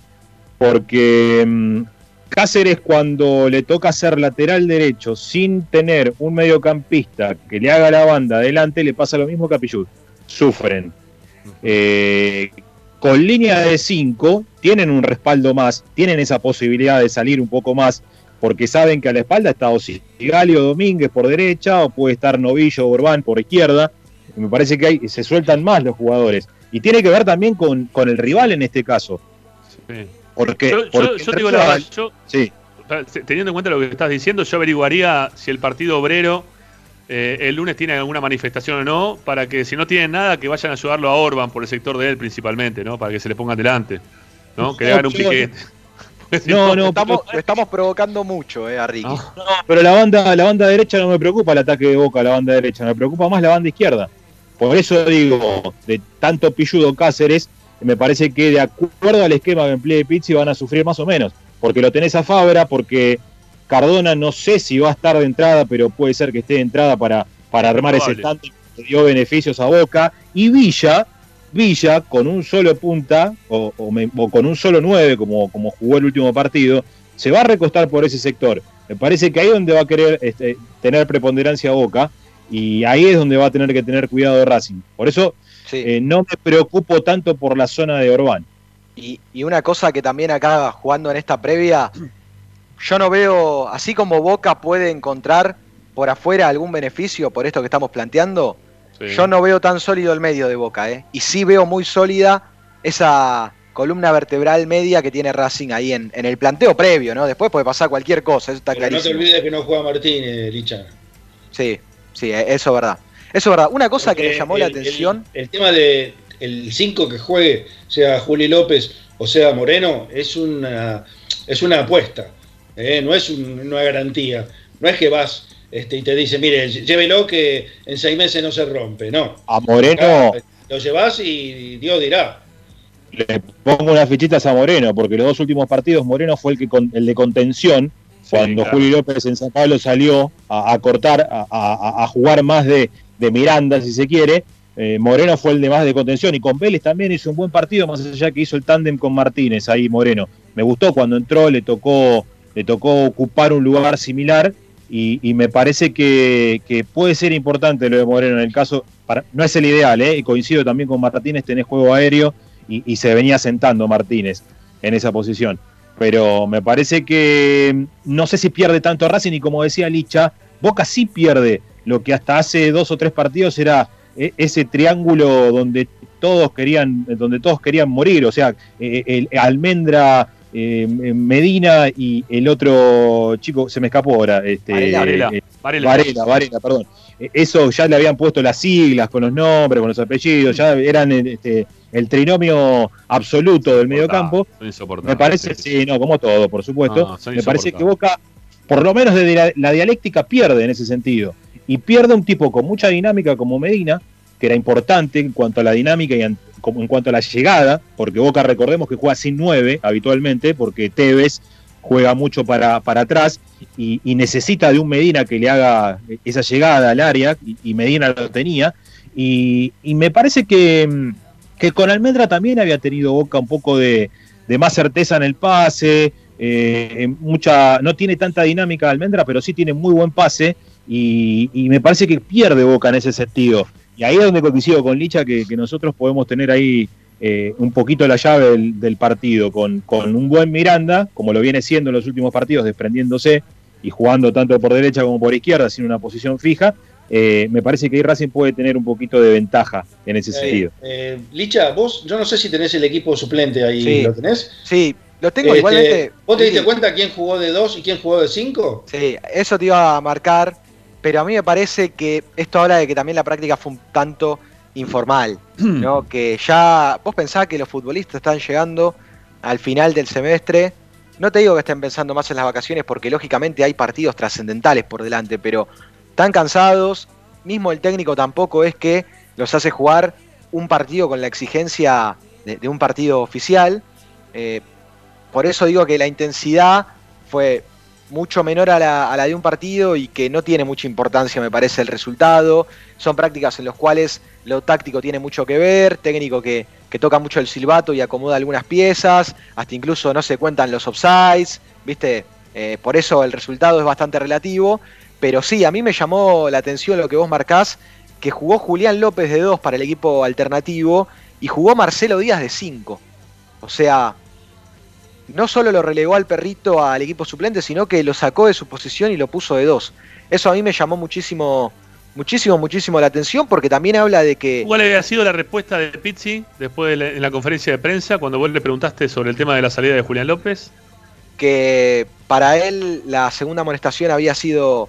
Porque mm, Cáceres cuando le toca ser lateral derecho sin tener un mediocampista que le haga la banda adelante, le pasa lo mismo que a Pichud. Sufren. Eh, con línea de 5 tienen un respaldo más, tienen esa posibilidad de salir un poco más, porque saben que a la espalda está o Domínguez por derecha, o puede estar Novillo o Orbán por izquierda. Me parece que hay, se sueltan más los jugadores. Y tiene que ver también con, con el rival en este caso. Sí. Porque, Yo, yo- porque yo te digo la verdad, yo, Sí. teniendo en cuenta lo que estás diciendo, yo averiguaría si el partido obrero eh, el lunes tiene alguna manifestación o no, para que si no tienen nada, que vayan a ayudarlo a Orban por el sector de él principalmente, ¿no? Para que se le pongan delante, ¿no? Que le hagan un yo- No, no, estamos, lo estamos provocando mucho, eh, a Ricky. Pero la banda, la banda derecha no me preocupa el ataque de Boca, la banda derecha, me preocupa más la banda izquierda. Por eso digo, de tanto Pilludo Cáceres, me parece que de acuerdo al esquema que emplee Pizzi van a sufrir más o menos. Porque lo tenés a Fabra, porque Cardona no sé si va a estar de entrada, pero puede ser que esté de entrada para, para armar ese tándem que dio beneficios a Boca. Y Villa, Villa con un solo punta, o, o me- o con un solo 9, como, como jugó el último partido, se va a recostar por ese sector. Me parece que ahí es donde va a querer este, tener preponderancia Boca y ahí es donde va a tener que tener cuidado Racing. Por eso eh, no me preocupo tanto por la zona de Orbán. Y, y una cosa que también acá jugando en esta previa, yo no veo, así como Boca puede encontrar por afuera algún beneficio por esto que estamos planteando, Sí. yo no veo tan sólido el medio de Boca, ¿eh? Y sí veo muy sólida esa columna vertebral media que tiene Racing ahí en, en el planteo previo, ¿no? Después puede pasar cualquier cosa, eso está Pero no te olvides que no juega Martínez, Licha. Sí, sí, eh, eso es verdad. Eso es verdad. Una cosa que me Porque llamó la el- atención. El, tema de el 5 que juegue, sea Juli López o sea Moreno, es una, es una apuesta, ¿eh? no es un- una garantía. No es que vas este, y te dice, mire, llévelo que en seis meses no se rompe. No. A Moreno Acá Lo llevas y Dios dirá. le pongo unas fichitas a Moreno, porque los dos últimos partidos Moreno fue el, que con- el de contención, cuando claro. Julio López en San Pablo salió a, a cortar, a, a- a jugar más de, de Miranda, si se quiere. eh, Moreno fue el de más de contención y con Vélez también hizo un buen partido, más allá que hizo el tándem con Martínez ahí Moreno. Me gustó cuando entró, le tocó, le tocó ocupar un lugar similar y, y me parece que, puede ser importante lo de Moreno en el caso, para- no es el ideal, ¿eh? coincido también con Martínez, tenés juego aéreo y, y se venía sentando Martínez en esa posición. Pero me parece que mm, no sé si pierde tanto Racing y como decía Licha, Boca sí pierde lo que hasta hace dos o tres partidos era eh, ese triángulo donde todos querían, donde todos querían morir, o sea, eh, el Almendra, eh, Medina y el otro chico, se me escapó ahora, este, Varela. eh, Varela. Varela, Varela, perdón. Eh, Eso ya le habían puesto las siglas con los nombres, con los apellidos, ya eran eh, este, el trinomio absoluto del mediocampo. Me parece, sí, no, como todo, por supuesto. Ah, me parece que. Boca, por lo menos de la, la dialéctica, pierde en ese sentido. y pierde un tipo con mucha dinámica como Medina, que era importante en cuanto a la dinámica y en, cuanto a la llegada, porque Boca recordemos que juega sin nueve habitualmente, porque Tevez juega mucho para, para atrás y, necesita de un Medina que le haga esa llegada al área, y, Medina lo tenía, y, me parece que, mm, que con Almendra también había tenido Boca un poco de, de más certeza en el pase, eh, mucha, no tiene tanta dinámica Almendra, pero sí tiene muy buen pase, y me parece que pierde Boca en ese sentido. Y ahí es donde coincido con Licha que, que nosotros podemos tener ahí eh, un poquito la llave del, del partido, con, con un buen Miranda, como lo viene siendo en los últimos partidos, desprendiéndose y jugando tanto por derecha como por izquierda, sin una posición fija. eh, me parece que ahí Racing puede tener un poquito de ventaja en ese sentido. Eh, Licha, vos, yo no sé si tenés el equipo suplente ahí, Sí. ¿lo tenés? Sí, lo tengo Este, igualmente. ¿Vos te diste sí. cuenta quién jugó de 2 y quién jugó de 5? Sí, eso te iba a marcar, pero a mí me parece que esto habla de que también la práctica fue un tanto informal, ¿no? Que ya vos pensás que los futbolistas están llegando al final del semestre. No te digo que estén pensando más en las vacaciones porque lógicamente hay partidos trascendentales por delante, pero están cansados, mismo el técnico tampoco es que los hace jugar un partido con la exigencia de, de un partido oficial. Eh, por eso digo que la intensidad fue mucho menor a la, a la de un partido y que no tiene mucha importancia, me parece, el resultado. Son prácticas en las cuales lo táctico tiene mucho que ver, técnico que, toca mucho el silbato y acomoda algunas piezas, hasta incluso no se cuentan los offsides, ¿viste? Eh, por eso el resultado es bastante relativo. Pero sí, a mí me llamó la atención lo que vos marcás, que jugó Julián López de 2 para el equipo alternativo y jugó Marcelo Díaz de 5. O sea, no solo lo relegó al perrito al equipo suplente, sino que lo sacó de su posición y lo puso de dos. Eso a mí me llamó muchísimo, muchísimo, muchísimo la atención porque también habla de que ¿Cuál había sido la respuesta de Pizzi después de la, en la conferencia de prensa cuando vos le preguntaste sobre el tema de la salida de Julián López? que para él la segunda amonestación había sido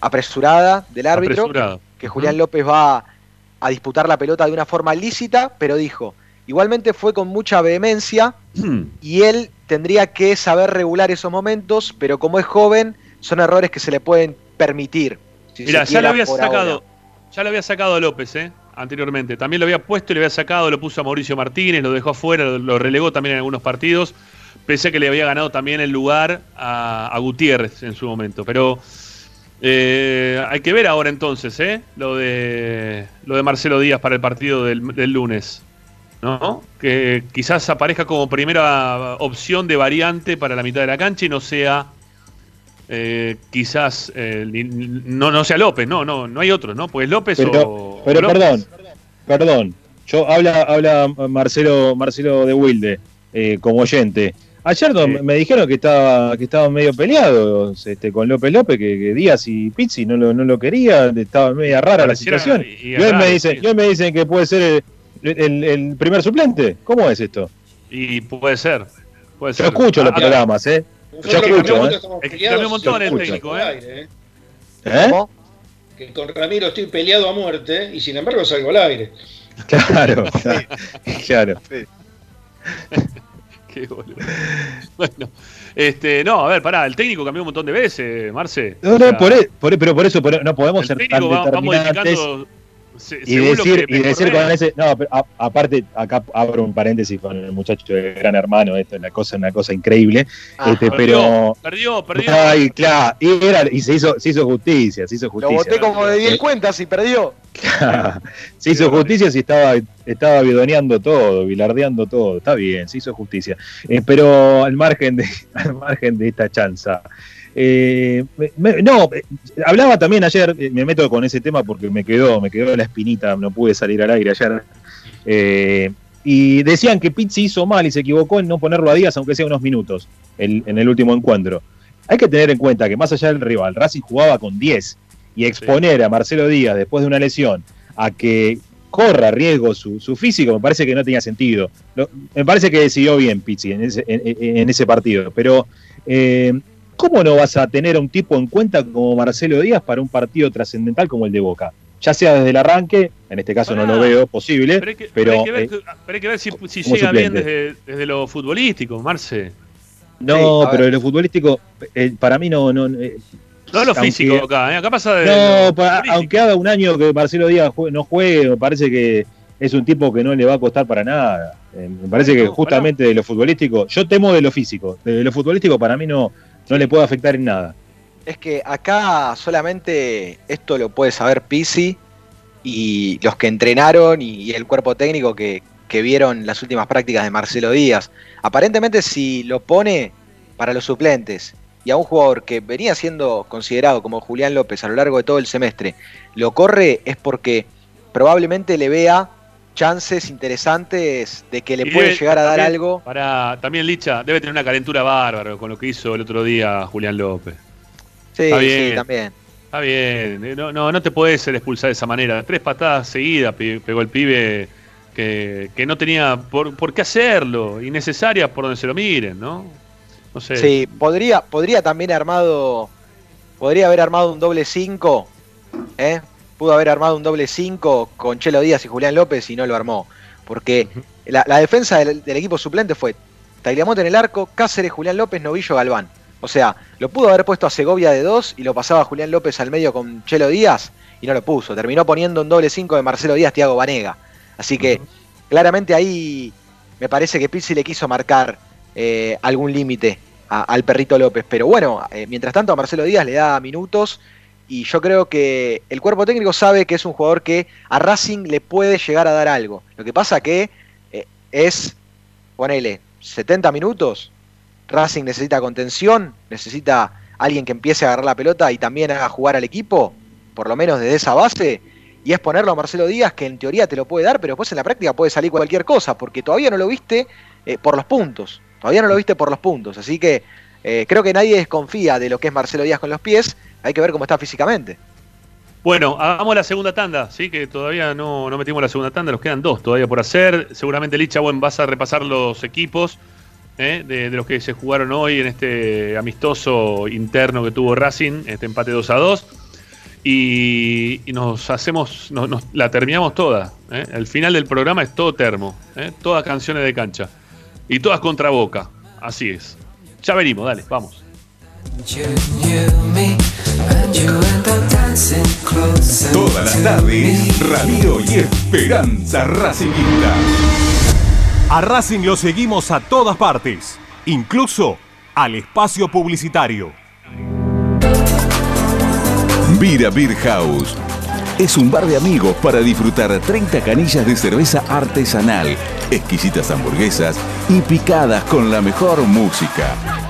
apresurada del árbitro, Apresurado. que Julián López va a disputar la pelota de una forma lícita, pero dijo, igualmente fue con mucha vehemencia y él tendría que saber regular esos momentos, pero como es joven, son errores que se le pueden permitir. si Mira, ya lo había sacado, ahora. ya lo había sacado a López, ¿eh? Anteriormente. También lo había puesto y lo había sacado, lo puso a Mauricio Martínez, lo dejó afuera, lo, lo relegó también en algunos partidos. Pese a que le había ganado también el lugar a, a Gutiérrez en su momento. Pero eh, hay que ver ahora entonces, ¿eh? Lo de, lo de Marcelo Díaz para el partido del, del lunes. ¿No? Que quizás aparezca como primera opción de variante para la mitad de la cancha y no sea eh, quizás eh, no, no sea López, no, no, no hay otro, ¿no? Pues López Pero, o. pero o López. perdón, perdón. Yo habla, habla Marcelo, Marcelo de Wilde eh, como oyente. Ayer no- me dijeron que estaba, que estaban medio peleados este, con López López, que, que Díaz y Pizzi no lo, no lo querían, estaba media rara la Pareciera- situación. y- y Y hoy raro, me dicen, sí. y hoy me dicen que puede ser el, el- el primer suplente. ¿Cómo es esto? Y puede ser. Puede Yo ser. escucho los programas, ¿eh? Yo escucho, ¿eh? cambió un montón el técnico, ¿eh? ¿eh? Que con Ramiro estoy peleado a muerte y sin embargo salgo al aire. Claro, claro. Qué boludo. Bueno, este, no, a ver, pará, el técnico cambió un montón de veces, Marce. No, O no, sea, por, e- por e- pero por eso por- no podemos el ser tan técnico va, va determinantes. modificando. Se- y lo decir, y decir con ese no pero a- aparte acá abro un paréntesis con el muchacho de gran hermano esto es una cosa una cosa increíble Ah, este, perdió, pero perdió, perdió. ay claro y, era- y se hizo se hizo justicia se hizo Lo justicia boté como de 10 Eh, cuentas y perdió. se hizo justicia si estaba estaba bidoneando todo bilardeando todo está bien se hizo justicia Eh, pero al margen de al margen de esta chanza eh, me- no, eh, hablaba también ayer, eh, me meto con ese tema porque me quedó, me quedó la espinita, no pude salir al aire ayer. eh, y decían que Pizzi hizo mal y se equivocó en no ponerlo a Díaz, aunque sea unos minutos, el- en el último encuentro. Hay que tener en cuenta que más allá del rival, Racing jugaba con 10 y exponer a Marcelo Díaz después de una lesión a que corra riesgo su, su físico, me parece que no tenía sentido. Lo- me parece que decidió bien Pizzi en ese, en- en- en ese partido, pero eh, ¿cómo no vas a tener a un tipo en cuenta como Marcelo Díaz para un partido trascendental como el de Boca? Ya sea desde el arranque, en este caso no lo Pará. veo posible, Pero hay que, pero pero hay que ver, eh, pero hay que ver si, si llega bien desde, desde lo futbolístico, Marce. no, Sí, pero ver. de lo futbolístico, eh, para mí no, no eh, No lo Aunque- físico acá, ¿eh? acá pasa de. No, pa- aunque haga un año que Marcelo Díaz no juegue, me parece que es un tipo que no le va a costar para nada. Eh, me parece que No, justamente de lo futbolístico, yo temo de lo físico, de lo futbolístico para mí no, no le puede afectar en nada. Es que acá solamente esto lo puede saber Pisi y los que entrenaron y, el cuerpo técnico que, que vieron las últimas prácticas de Marcelo Díaz. Aparentemente si lo pone para los suplentes y a un jugador que venía siendo considerado como Julián López a lo largo de todo el semestre, lo corre es porque probablemente le vea chances interesantes de que le Y puede debe- llegar a dar también- algo. Para, también Licha debe tener una calentura bárbara con lo que hizo el otro día Julián López. Sí, Está sí, bien. también. Está bien, eh, no, no, no te puedes ser expulsar de esa manera. Tres patadas seguidas pe- pegó el pibe que, que no tenía por, por qué hacerlo, innecesarias por donde se lo miren, ¿no? No sé. Sí, podría, podría también armado. Podría haber armado un doble 5. ¿eh? Pudo haber armado un doble 5 con Chelo Díaz y Julián López y no lo armó. Porque la, la defensa del, del equipo suplente fue Tagliamonte en el arco, Cáceres, Julián López, Novillo, Galván. O sea, lo pudo haber puesto a Segovia de 2 y lo pasaba a Julián López al medio con Chelo Díaz y no lo puso. Terminó poniendo un doble 5 de Marcelo Díaz, Tiago Vanega. Así que claramente ahí me parece que Pizzi le quiso marcar eh, algún límite al perrito López. Pero bueno, eh, mientras tanto a Marcelo Díaz le da minutos y yo creo que el cuerpo técnico sabe que es un jugador que a Racing le puede llegar a dar algo. Lo que pasa que eh, es, ponele, 70 minutos. Racing necesita contención, necesita alguien que empiece a agarrar la pelota y también haga jugar al equipo, por lo menos desde esa base. Y es ponerlo a Marcelo Díaz, que en teoría te lo puede dar, pero después en la práctica puede salir cualquier cosa, porque todavía no lo viste eh, por los puntos. Todavía no lo viste por los puntos. Así que eh, creo que nadie desconfía de lo que es Marcelo Díaz con los pies. Hay que ver cómo está físicamente. Bueno, hagamos la segunda tanda, sí, que todavía no, no metimos la segunda tanda, nos quedan dos todavía por hacer. Seguramente Licha, bueno, vas a repasar los equipos ¿eh? de, de los que se jugaron hoy en este amistoso interno que tuvo Racing, este empate 2 a 2. Y, y nos hacemos, nos, nos- la terminamos toda. ¿eh? El final del programa es todo termo, ¿eh? todas canciones de cancha. Y todas contra boca, así es. Ya venimos, dale, vamos. Todas las tardes, Radio y Esperanza Racingista. A Racing lo seguimos a todas partes, incluso al espacio publicitario. Vira Beer House. Es un bar de amigos para disfrutar 30 canillas de cerveza artesanal, exquisitas hamburguesas y picadas con la mejor música.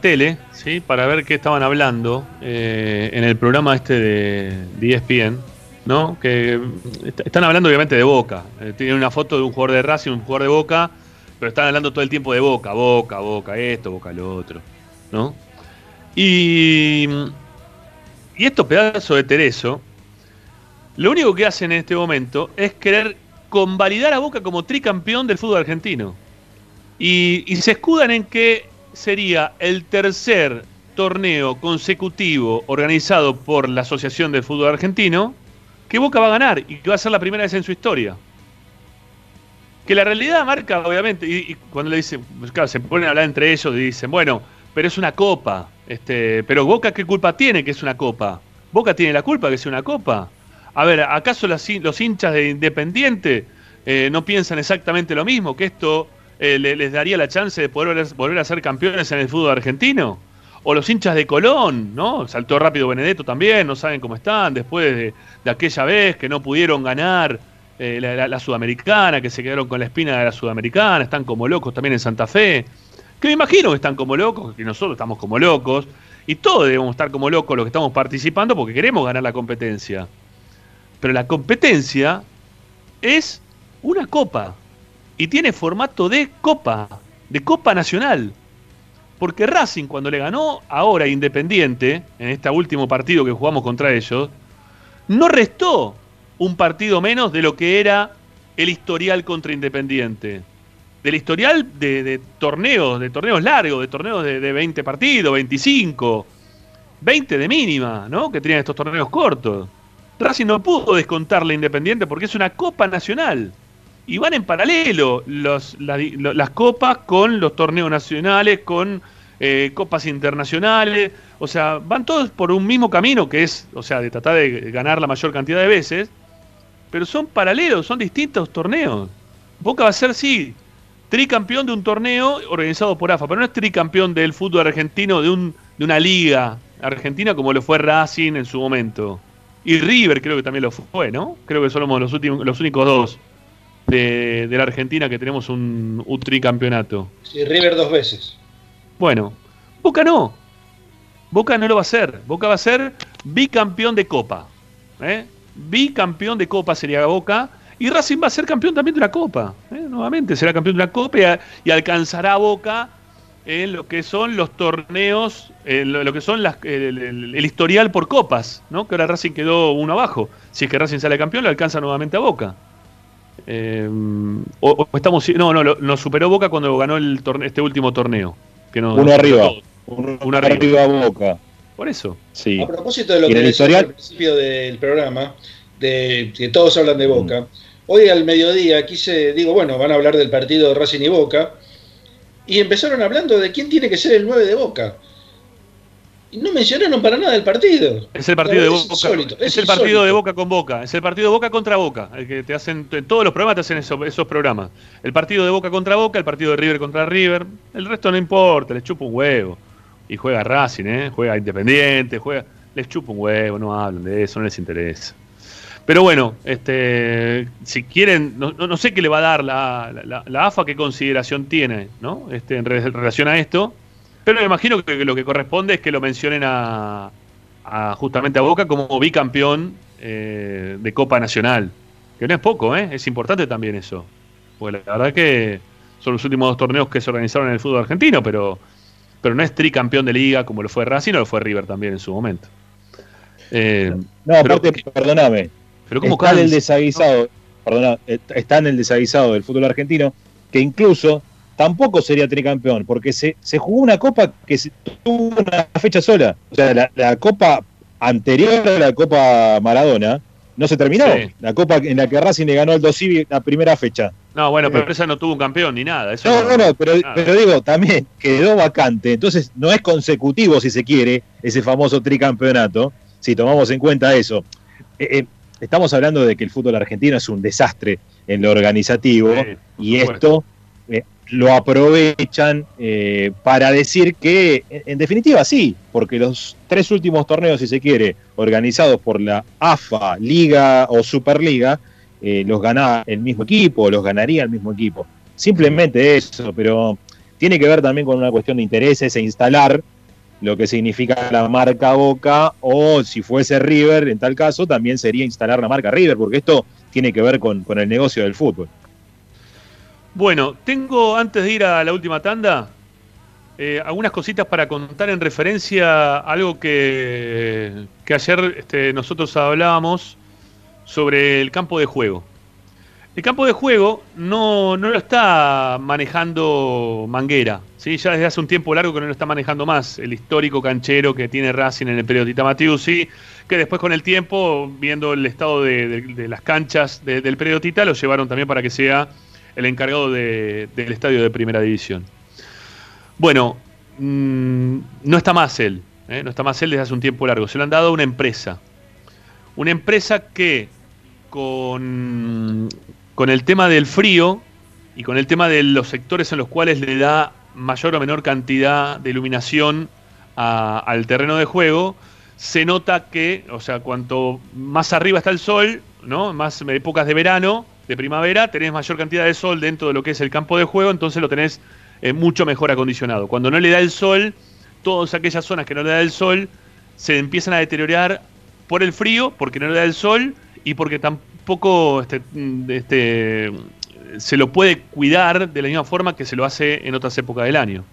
Tele, ¿sí? Para ver qué estaban hablando eh, en el programa este de, de ESPN, ¿no? Que est- están hablando obviamente de Boca. Eh, tienen una foto de un jugador de Racing, un jugador de Boca, pero están hablando todo el tiempo de Boca, Boca, Boca esto, Boca lo otro, ¿no? Y, y estos pedazos de Tereso, lo único que hacen en este momento es querer convalidar a Boca como tricampeón del fútbol argentino. Y se escudan en que sería el tercer torneo consecutivo organizado por la Asociación del Fútbol Argentino que Boca va a ganar y que va a ser la primera vez en su historia. Que la realidad marca, obviamente, y, cuando le dicen, claro, se ponen a hablar entre ellos y dicen, bueno, pero es una copa. Este, pero Boca, ¿qué culpa tiene que es una copa? ¿Boca tiene la culpa que es una copa? A ver, ¿acaso los hinchas de Independiente eh, no piensan exactamente lo mismo? ¿Que esto eh, le- les daría la chance de poder volver- a ser campeones en el fútbol argentino? O los hinchas de Colón, ¿no? Saltó rápido Benedetto también, no saben cómo están después de, aquella vez que no pudieron ganar eh, la Sudamericana, que se quedaron con la espina de la Sudamericana, están como locos también en Santa Fe. Que me imagino que están como locos, que nosotros estamos como locos, y todos debemos estar como locos los que estamos participando porque queremos ganar la competencia. Pero la competencia es una copa y tiene formato de copa, de copa nacional. Porque Racing cuando le ganó ahora Independiente, en este último partido que jugamos contra ellos, no restó un partido menos de lo que era el historial contra Independiente. Del historial de, torneos, de torneos largos, de torneos de, de 20 partidos, 25, 20 de mínima, ¿no? Que tenían estos torneos cortos. Racing no pudo descontarle Independiente porque es una Copa Nacional. Y van en paralelo las copas con los torneos nacionales, con eh, copas internacionales. O sea, van todos por un mismo camino que es, o sea, de tratar de ganar la mayor cantidad de veces. Pero son paralelos, son distintos torneos. Boca va a ser, sí, tricampeón de un torneo organizado por AFA, pero no es tricampeón del fútbol argentino de, un, de una liga argentina como lo fue Racing en su momento. Y River creo que también lo fue, ¿no? Creo que somos los, últimos, los únicos dos de, de la Argentina que tenemos un, un tricampeonato. Sí, River dos veces. Bueno, Boca no. Boca no lo va a ser. Boca va a ser bicampeón de Copa. ¿eh? Bicampeón de Copa sería Boca. Y Racing va a ser campeón también de una Copa. ¿eh? Nuevamente será campeón de una Copa y, a- y alcanzará a Boca en lo que son los torneos, en lo, lo que son las- el, el- el historial por copas, ¿no? Que ahora Racing quedó uno abajo. Si es que Racing sale campeón, lo alcanza nuevamente a Boca. Eh, o, o estamos no no lo- nos superó Boca cuando ganó el torne- este último torneo que nos- Uno nos arriba. Uno, Uno arriba. Boca. por eso Sí. A propósito de lo que historial- al principio del programa, de que todos hablan de Boca, hoy al mediodía quise, digo, bueno, van a hablar del partido de Racing y Boca, y empezaron hablando de quién tiene que ser el 9 de Boca. Y no mencionaron para nada el partido. es el partido de Boca insólito, es, es el partido de Boca con Boca es el partido de Boca contra Boca el que te hacen en todos los programas te hacen eso- esos programas el partido de Boca contra Boca el partido de River contra River el resto no importa les chupa un huevo y juega Racing ¿eh? juega Independiente juega les chupa un huevo no hablan de eso no les interesa Pero bueno, este, si quieren, no, no- sé qué le va a dar la, la- la AFA, qué consideración tiene ¿no? este, en re- relación a esto. Pero me imagino que lo que corresponde es que lo mencionen a, a- justamente a Boca como bicampeón eh, de Copa Nacional. Que no es poco, ¿eh? es importante también eso. Porque la verdad que son los últimos dos torneos que se organizaron en el fútbol argentino, pero, pero no es tricampeón de liga como lo fue Racing o lo fue River también en su momento. Eh, No, aparte, perdóname. pero ¿cómo está en el desaguisado, perdona, eh, está en el desaguisado del fútbol argentino, que incluso tampoco sería tricampeón, porque se, se jugó una copa que se- tuvo una fecha sola. O sea, la, la copa anterior a la Copa Maradona no se terminó. Sí. La copa en la que Racing le ganó al Dosivi la primera fecha. No, bueno, pero Eh. esa no tuvo un campeón ni nada. Eso No, no, no, pero, digo, también quedó vacante. Entonces, no es consecutivo, si se quiere, ese famoso tricampeonato, si tomamos en cuenta eso. Eh, eh, estamos hablando de que el fútbol argentino es un desastre en lo organizativo Sí, y esto lo aprovechan eh, para decir que, en, definitiva, sí, porque los tres últimos torneos, si se quiere, organizados por la AFA, Liga o Superliga, eh, los gana el mismo equipo, los ganaría el mismo equipo. Simplemente eso, pero tiene que ver también con una cuestión de intereses e instalar lo que significa la marca Boca, o si fuese River, en tal caso, también sería instalar la marca River, porque esto tiene que ver con, con el negocio del fútbol. Bueno, tengo antes de ir a la última tanda eh, algunas cositas para contar en referencia a algo que, que ayer este, nosotros hablábamos sobre el campo de juego. El campo de juego no, no lo está manejando Manguera, ¿sí? ya desde hace un tiempo largo que no lo está manejando más, el histórico canchero que tiene Racing en el periodo Tita Matiusi, que después con el tiempo, viendo el estado de, las canchas de- del periodo Tita, lo llevaron también para que sea el encargado de- del estadio de primera división. Bueno, mm, no está más él, ¿eh? no está más él desde hace un tiempo largo, se lo han dado a una empresa. Una empresa que con, con el tema del frío y con el tema de los sectores en los cuales le da mayor o menor cantidad de iluminación al terreno de juego, se nota que, o sea, cuanto más arriba está el sol, ¿no? Más épocas de verano, de primavera, tenés mayor cantidad de sol dentro de lo que es el campo de juego, entonces lo tenés eh, mucho mejor acondicionado. Cuando no le da el sol, todas aquellas zonas que no le da el sol se empiezan a deteriorar por el frío, porque no le da el sol y porque tampoco este, mm, este, se lo puede cuidar de la misma forma que se lo hace en otras épocas del año.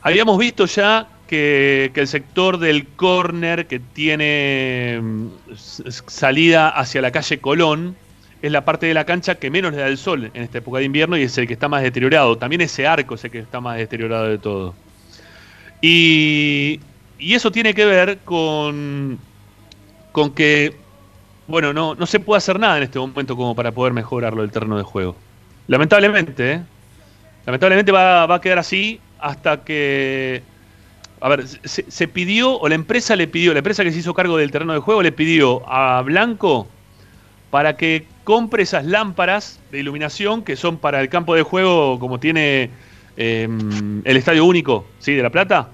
Habíamos visto ya que, que el sector del córner que tiene mm, salida hacia la calle Colón es la parte de la cancha que menos le da el sol en esta época de invierno y es el que está más deteriorado. También ese arco es el que está más deteriorado de todo. Y, y eso tiene que ver con, con que, bueno, no, no se puede hacer nada en este momento como para poder mejorarlo el terreno de juego. Lamentablemente, ¿eh? Lamentablemente va, va a quedar así hasta que a ver, se, se, pidió, o la empresa le pidió, la empresa que se hizo cargo del terreno de juego le pidió a Blanco para que compre esas lámparas de iluminación que son para el campo de juego como tiene eh, el Estadio Único, ¿sí? De La Plata.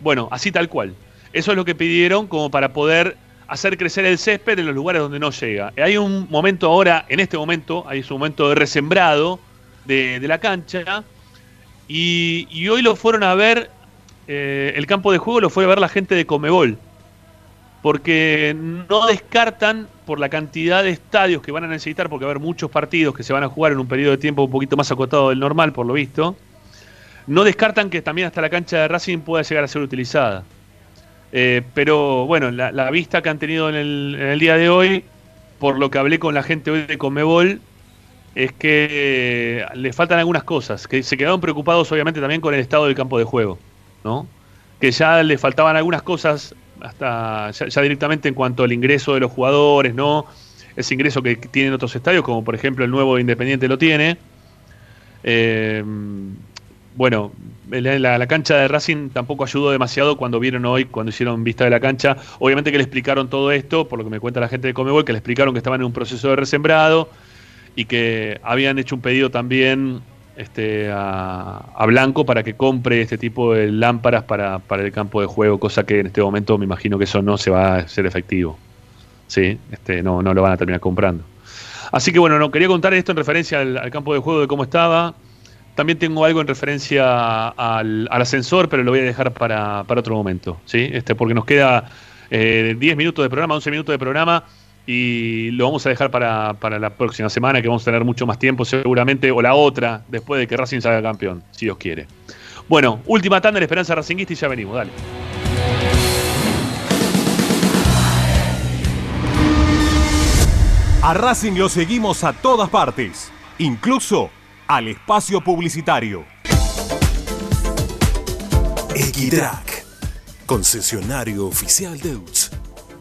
Bueno, así tal cual. Eso es lo que pidieron como para poder hacer crecer el césped en los lugares donde no llega. Hay un momento ahora, en este momento, hay un momento de resembrado de, la cancha y, y hoy lo fueron a ver eh, el campo de juego lo fue a ver la gente de Comebol. Porque no descartan por la cantidad de estadios que van a necesitar, porque va a haber muchos partidos que se van a jugar en un periodo de tiempo un poquito más acotado del normal, por lo visto. No descartan que también hasta la cancha de Racing pueda llegar a ser utilizada. Eh, pero bueno, la, vista que han tenido en el, en el, día de hoy, por lo que hablé con la gente hoy de Comebol, es que eh, le faltan algunas cosas, que se quedaron preocupados obviamente también con el estado del campo de juego. ¿no? Que ya le faltaban algunas cosas hasta ya, directamente en cuanto al ingreso de los jugadores, ¿no? Ese ingreso que tienen otros estadios, como por ejemplo el nuevo Independiente lo tiene. Eh, bueno, la, la, cancha de Racing tampoco ayudó demasiado cuando vieron hoy, cuando hicieron vista de la cancha. Obviamente que le explicaron todo esto, por lo que me cuenta la gente de Comebol, que le explicaron que estaban en un proceso de resembrado y que habían hecho un pedido también este, a, a, Blanco para que compre este tipo de lámparas para, para, el campo de juego, cosa que en este momento me imagino que eso no se va a hacer efectivo. Sí, este, no, no lo van a terminar comprando. Así que bueno, no quería contar esto en referencia al, campo de juego de cómo estaba. También tengo algo en referencia al, al ascensor, pero lo voy a dejar para, para otro momento, ¿sí? Este, porque nos queda eh, 10 minutos de programa, 11 minutos de programa y lo vamos a dejar para, para, la próxima semana, que vamos a tener mucho más tiempo seguramente, o la otra, después de que Racing salga campeón, si Dios quiere. Bueno, última tanda en Esperanza Racinguista y ya venimos, dale. A Racing lo seguimos a todas partes, incluso al espacio publicitario. Equitrack, concesionario oficial de UTS.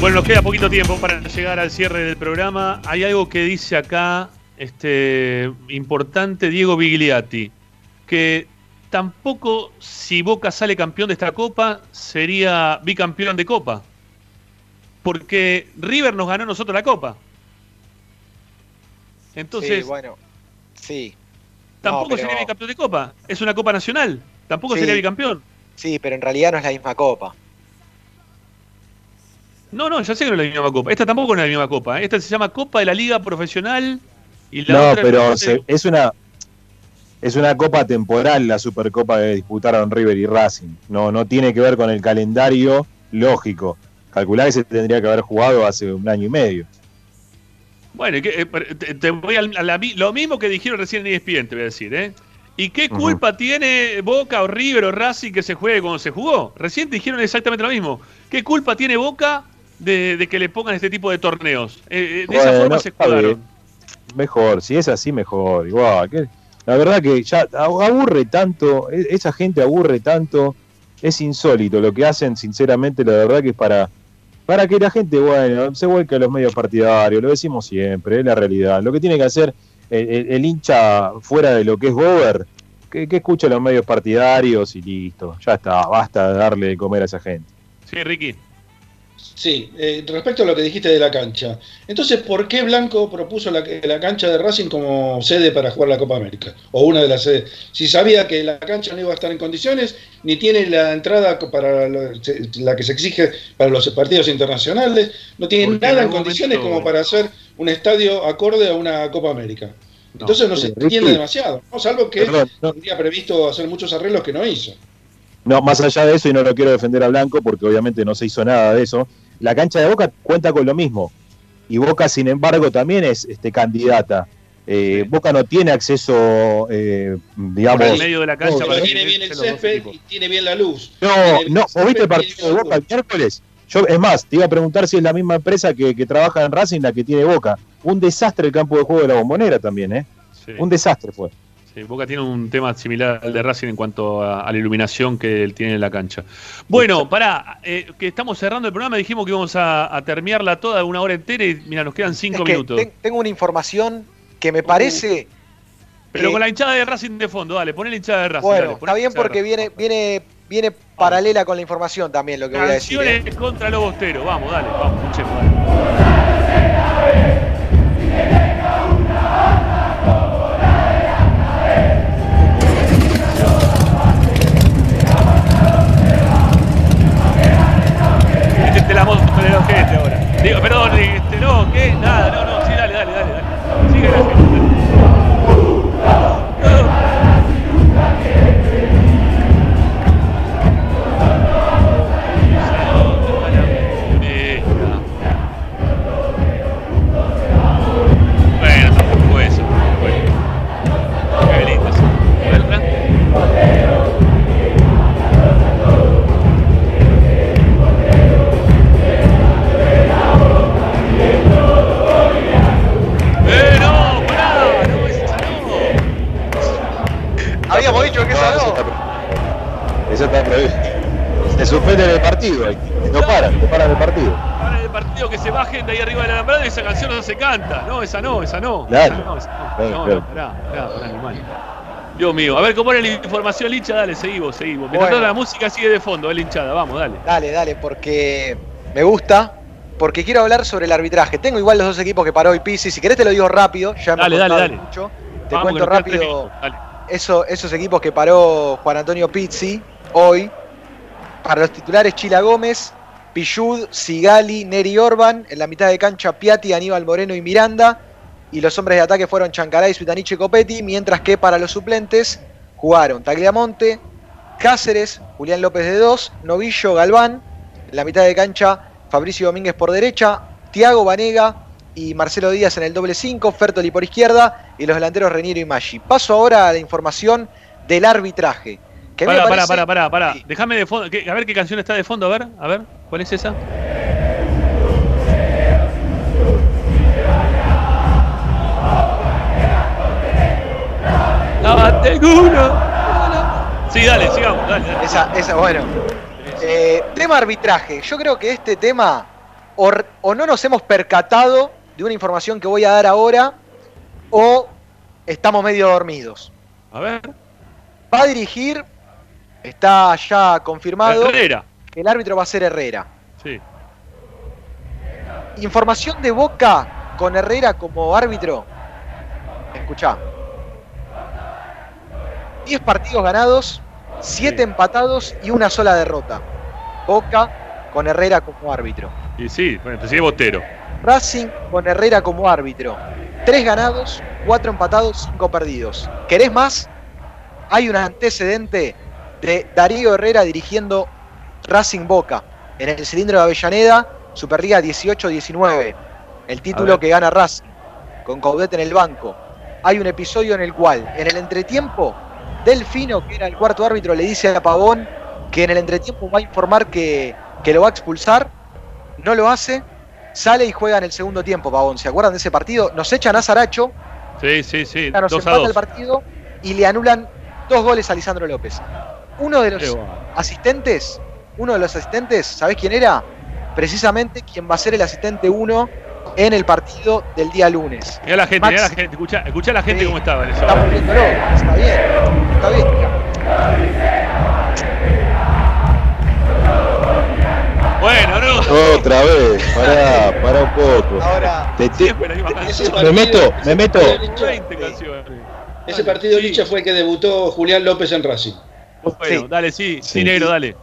Bueno, nos queda poquito tiempo para llegar al cierre del programa. Hay algo que dice acá, este importante Diego Bigliati, que tampoco si Boca sale campeón de esta copa sería bicampeón de copa. Porque River nos ganó a nosotros la copa. Entonces, Sí, bueno. Sí. tampoco No, pero- sería bicampeón de copa. Es una copa nacional. Tampoco Sí. sería bicampeón. Sí, pero en realidad no es la misma copa. No, no, ya sé que no es la misma copa. Esta tampoco no es la misma copa. ¿eh? Esta se llama Copa de la Liga Profesional y la No, otra pero es- se- es una es una copa temporal la Supercopa que disputaron River y Racing. No, no tiene que ver con el calendario lógico. Calcular que se tendría que haber jugado hace un año y medio. Bueno, que, eh, te, te voy a la lo mismo que dijeron recién en ESPN, te voy a decir, ¿eh? ¿Y qué culpa tiene Boca o River o Racing que se juegue cuando se jugó? Recién dijeron exactamente lo mismo. ¿Qué culpa tiene Boca de, de que le pongan este tipo de torneos? Eh, eh, de esa forma se bien. Mejor, si es así, mejor. Igual, que- la verdad que ya aburre tanto, e- esa gente aburre tanto, es insólito lo que hacen, sinceramente, la verdad que es para, para que la gente, bueno, se vuelque a los medios partidarios, lo decimos siempre, es la realidad. Lo que tiene que hacer el, el- el hincha fuera de lo que es Gober, que, que escuche los medios partidarios y listo, ya está, basta de darle de comer a esa gente. Sí, Ricky. Sí, eh, respecto a lo que dijiste de la cancha. Entonces, ¿por qué Blanco propuso la, la cancha de Racing como sede para jugar la Copa América? O una de las sedes. Si sabía que la cancha no iba a estar en condiciones, ni tiene la entrada para lo- la que se exige para los partidos internacionales, no tiene Porque nada en condiciones momento- como para hacer un estadio acorde a una Copa América. Entonces no se Ricky. demasiado, ¿no? salvo que Perdón, no. tendría previsto hacer muchos arreglos que no hizo. No, más allá de eso, y no lo quiero defender a Blanco porque obviamente no se hizo nada de eso, la cancha de Boca cuenta con lo mismo. Y Boca, sin embargo, también es este, candidata. Eh, Boca no tiene acceso, eh, digamos... El medio de la cancha no, para tiene bien el césped y tiene bien la luz. No, no, ¿vos viste el partido de Boca el miércoles? Yo, es más, te iba a preguntar si es la misma empresa que, que trabaja en Racing la que tiene Boca. Un desastre el campo de juego de la bombonera también, ¿eh? Sí. Un desastre fue. Sí, Boca tiene un tema similar al de Racing en cuanto a, a la iluminación que él tiene en la cancha. Bueno, pará, eh, que estamos cerrando el programa, dijimos que íbamos a, a terminarla toda de una hora entera y mira, nos quedan cinco Es que minutos. ten- tengo una información que me parece. Pero que- con la hinchada de Racing de fondo, dale, poné la hinchada de Racing. Bueno, dale, está bien porque viene, viene, viene paralela con la información también lo que voy a decir. ¿eh? Canciones contra Lobo Ostero, vamos, dale, vamos, escuchemos, dale. Digo, perdón, este, no, ¿qué? Nada, no, no, sí, dale, dale, dale, dale. Eso está prohibido. Se suspende el partido, no para, no para el partido. En el partido que se bajen de ahí arriba de la alambrada y esa canción no se canta. No, esa no, esa no. Claro. Esa no, esa no. Claro, no, claro. no, pará, pará, pará, animal. Dios mío. A ver, ¿cómo era la información, Licha? Dale, seguimos, seguimos. Mientras Bueno. la música sigue de fondo, el hinchada. Vamos, dale. Dale, dale, porque me gusta. Porque quiero hablar sobre el arbitraje. Tengo igual los dos equipos que paró hoy Pisi. Si querés te lo digo rápido. Ya Dale, dale, dale. mucho. Te Vamos, cuento rápido minutos, dale. eso- esos equipos que paró Juan Antonio Pizzi hoy. Para los titulares Chila Gómez, Pillud, Sigali, Neri Orban. En la mitad de cancha Piatti, Aníbal Moreno y Miranda. Y los hombres de ataque fueron Chancaray, Suitaniche y Copetti. Mientras que para los suplentes jugaron Tagliamonte, Cáceres, Julián López de 2, Novillo, Galván, En la mitad de cancha, Fabricio Domínguez por derecha, Tiago Vanega y Marcelo Díaz en el doble 5, Fertoli por izquierda y los delanteros Reniero y Maggi. Paso ahora a la información del arbitraje. Pará, pará, pará, pará, pará. Déjame de fondo. A ver qué canción está de fondo, a ver, a ver, ¿cuál es esa? Uno. Sí, dale, sigamos, dale. dale. Esa, esa, bueno. Eh, tema arbitraje. Yo creo que este tema o, o no nos hemos percatado de una información que voy a dar ahora o estamos medio dormidos. A ver. Va a dirigir, está ya confirmado, Herrera. que el árbitro va a ser Herrera. Sí. Información de Boca con Herrera como árbitro. Escuchá. 10 partidos ganados, 7 empatados y una sola derrota. Boca con Herrera como árbitro. Y sí, bueno, presidente Botero. Racing con Herrera como árbitro. 3 ganados, 4 empatados, 5 perdidos. ¿Querés más? Hay un antecedente de Darío Herrera dirigiendo Racing Boca en el cilindro de Avellaneda, Superliga 18-19. El título que gana Racing, con Caudet en el banco. Hay un episodio en el cual, en el entretiempo, Delfino, que era el cuarto árbitro, le dice a Pavón que en el entretiempo va a informar que, que lo va a expulsar. No lo hace, sale y juega en el segundo tiempo, Pavón. ¿Se acuerdan de ese partido? Nos echan a Zaracho, Sí, sí, sí. nos 2 a empata 2. el partido y le anulan dos goles a Lisandro López. Uno de los asistentes, uno de los asistentes, ¿sabés quién era? Precisamente quien va a ser el asistente 1 en el partido del día lunes. Mirá la gente, mirá la gente. Escuchá, escuchá a la gente Sí. cómo estaba en eso. Está volviéndolo, está bien, está bien. Bueno, no. Otra vez, pará, pará un poco. Ahora, Te- te- Siempre la misma canción. me meto, me meto. 20 canciones. Ese partido Licha fue el que debutó Julián López en Racing. Bueno, dale, sí, sí, negro, dale.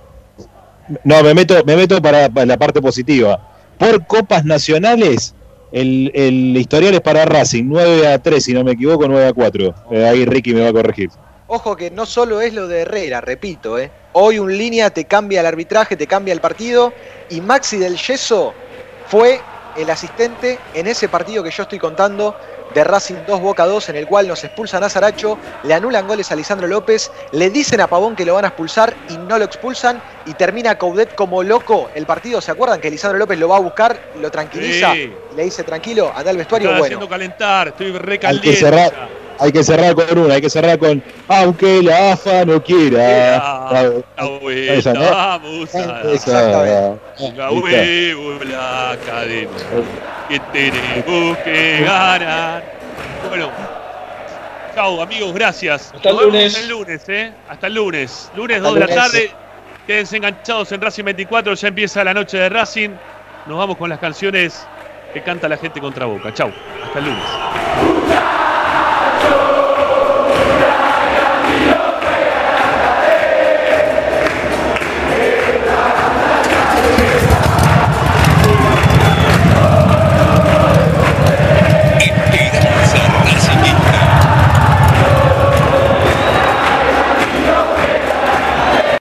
No, me meto, me meto para, para la parte positiva. Por copas nacionales, el, el historial es para Racing, 9 a 3, si no me equivoco, 9 a 4. Eh, ahí Ricky me va a corregir. Ojo que no solo es lo de Herrera, repito, ¿eh? hoy un línea te cambia el arbitraje, te cambia el partido y Maxi del Yeso fue el asistente en ese partido que yo estoy contando de Racing 2 Boca 2 en el cual nos expulsan a Zaracho, le anulan goles a Lisandro López, le dicen a Pavón que lo van a expulsar y no lo expulsan y termina Coudet como loco el partido. ¿Se acuerdan que Lisandro López lo va a buscar, lo tranquiliza, Sí. le dice tranquilo, anda al vestuario? Bueno, haciendo calentar, estoy Hay que recaliente. cerrar, hay que cerrar con una, hay que cerrar con aunque la AFA no quiera. Ah, La vuelta, esa, ¿no? vamos a Esa, la la cadena que tenemos que ganar. Bueno, chao amigos, gracias. Hasta el lunes. el lunes, ¿eh? Hasta el lunes. Lunes Hasta 2 de la tarde. Quédense enganchados en Racing 24, ya empieza la noche de Racing. Nos vamos con las canciones que canta la gente contra Boca. Chau, hasta el lunes.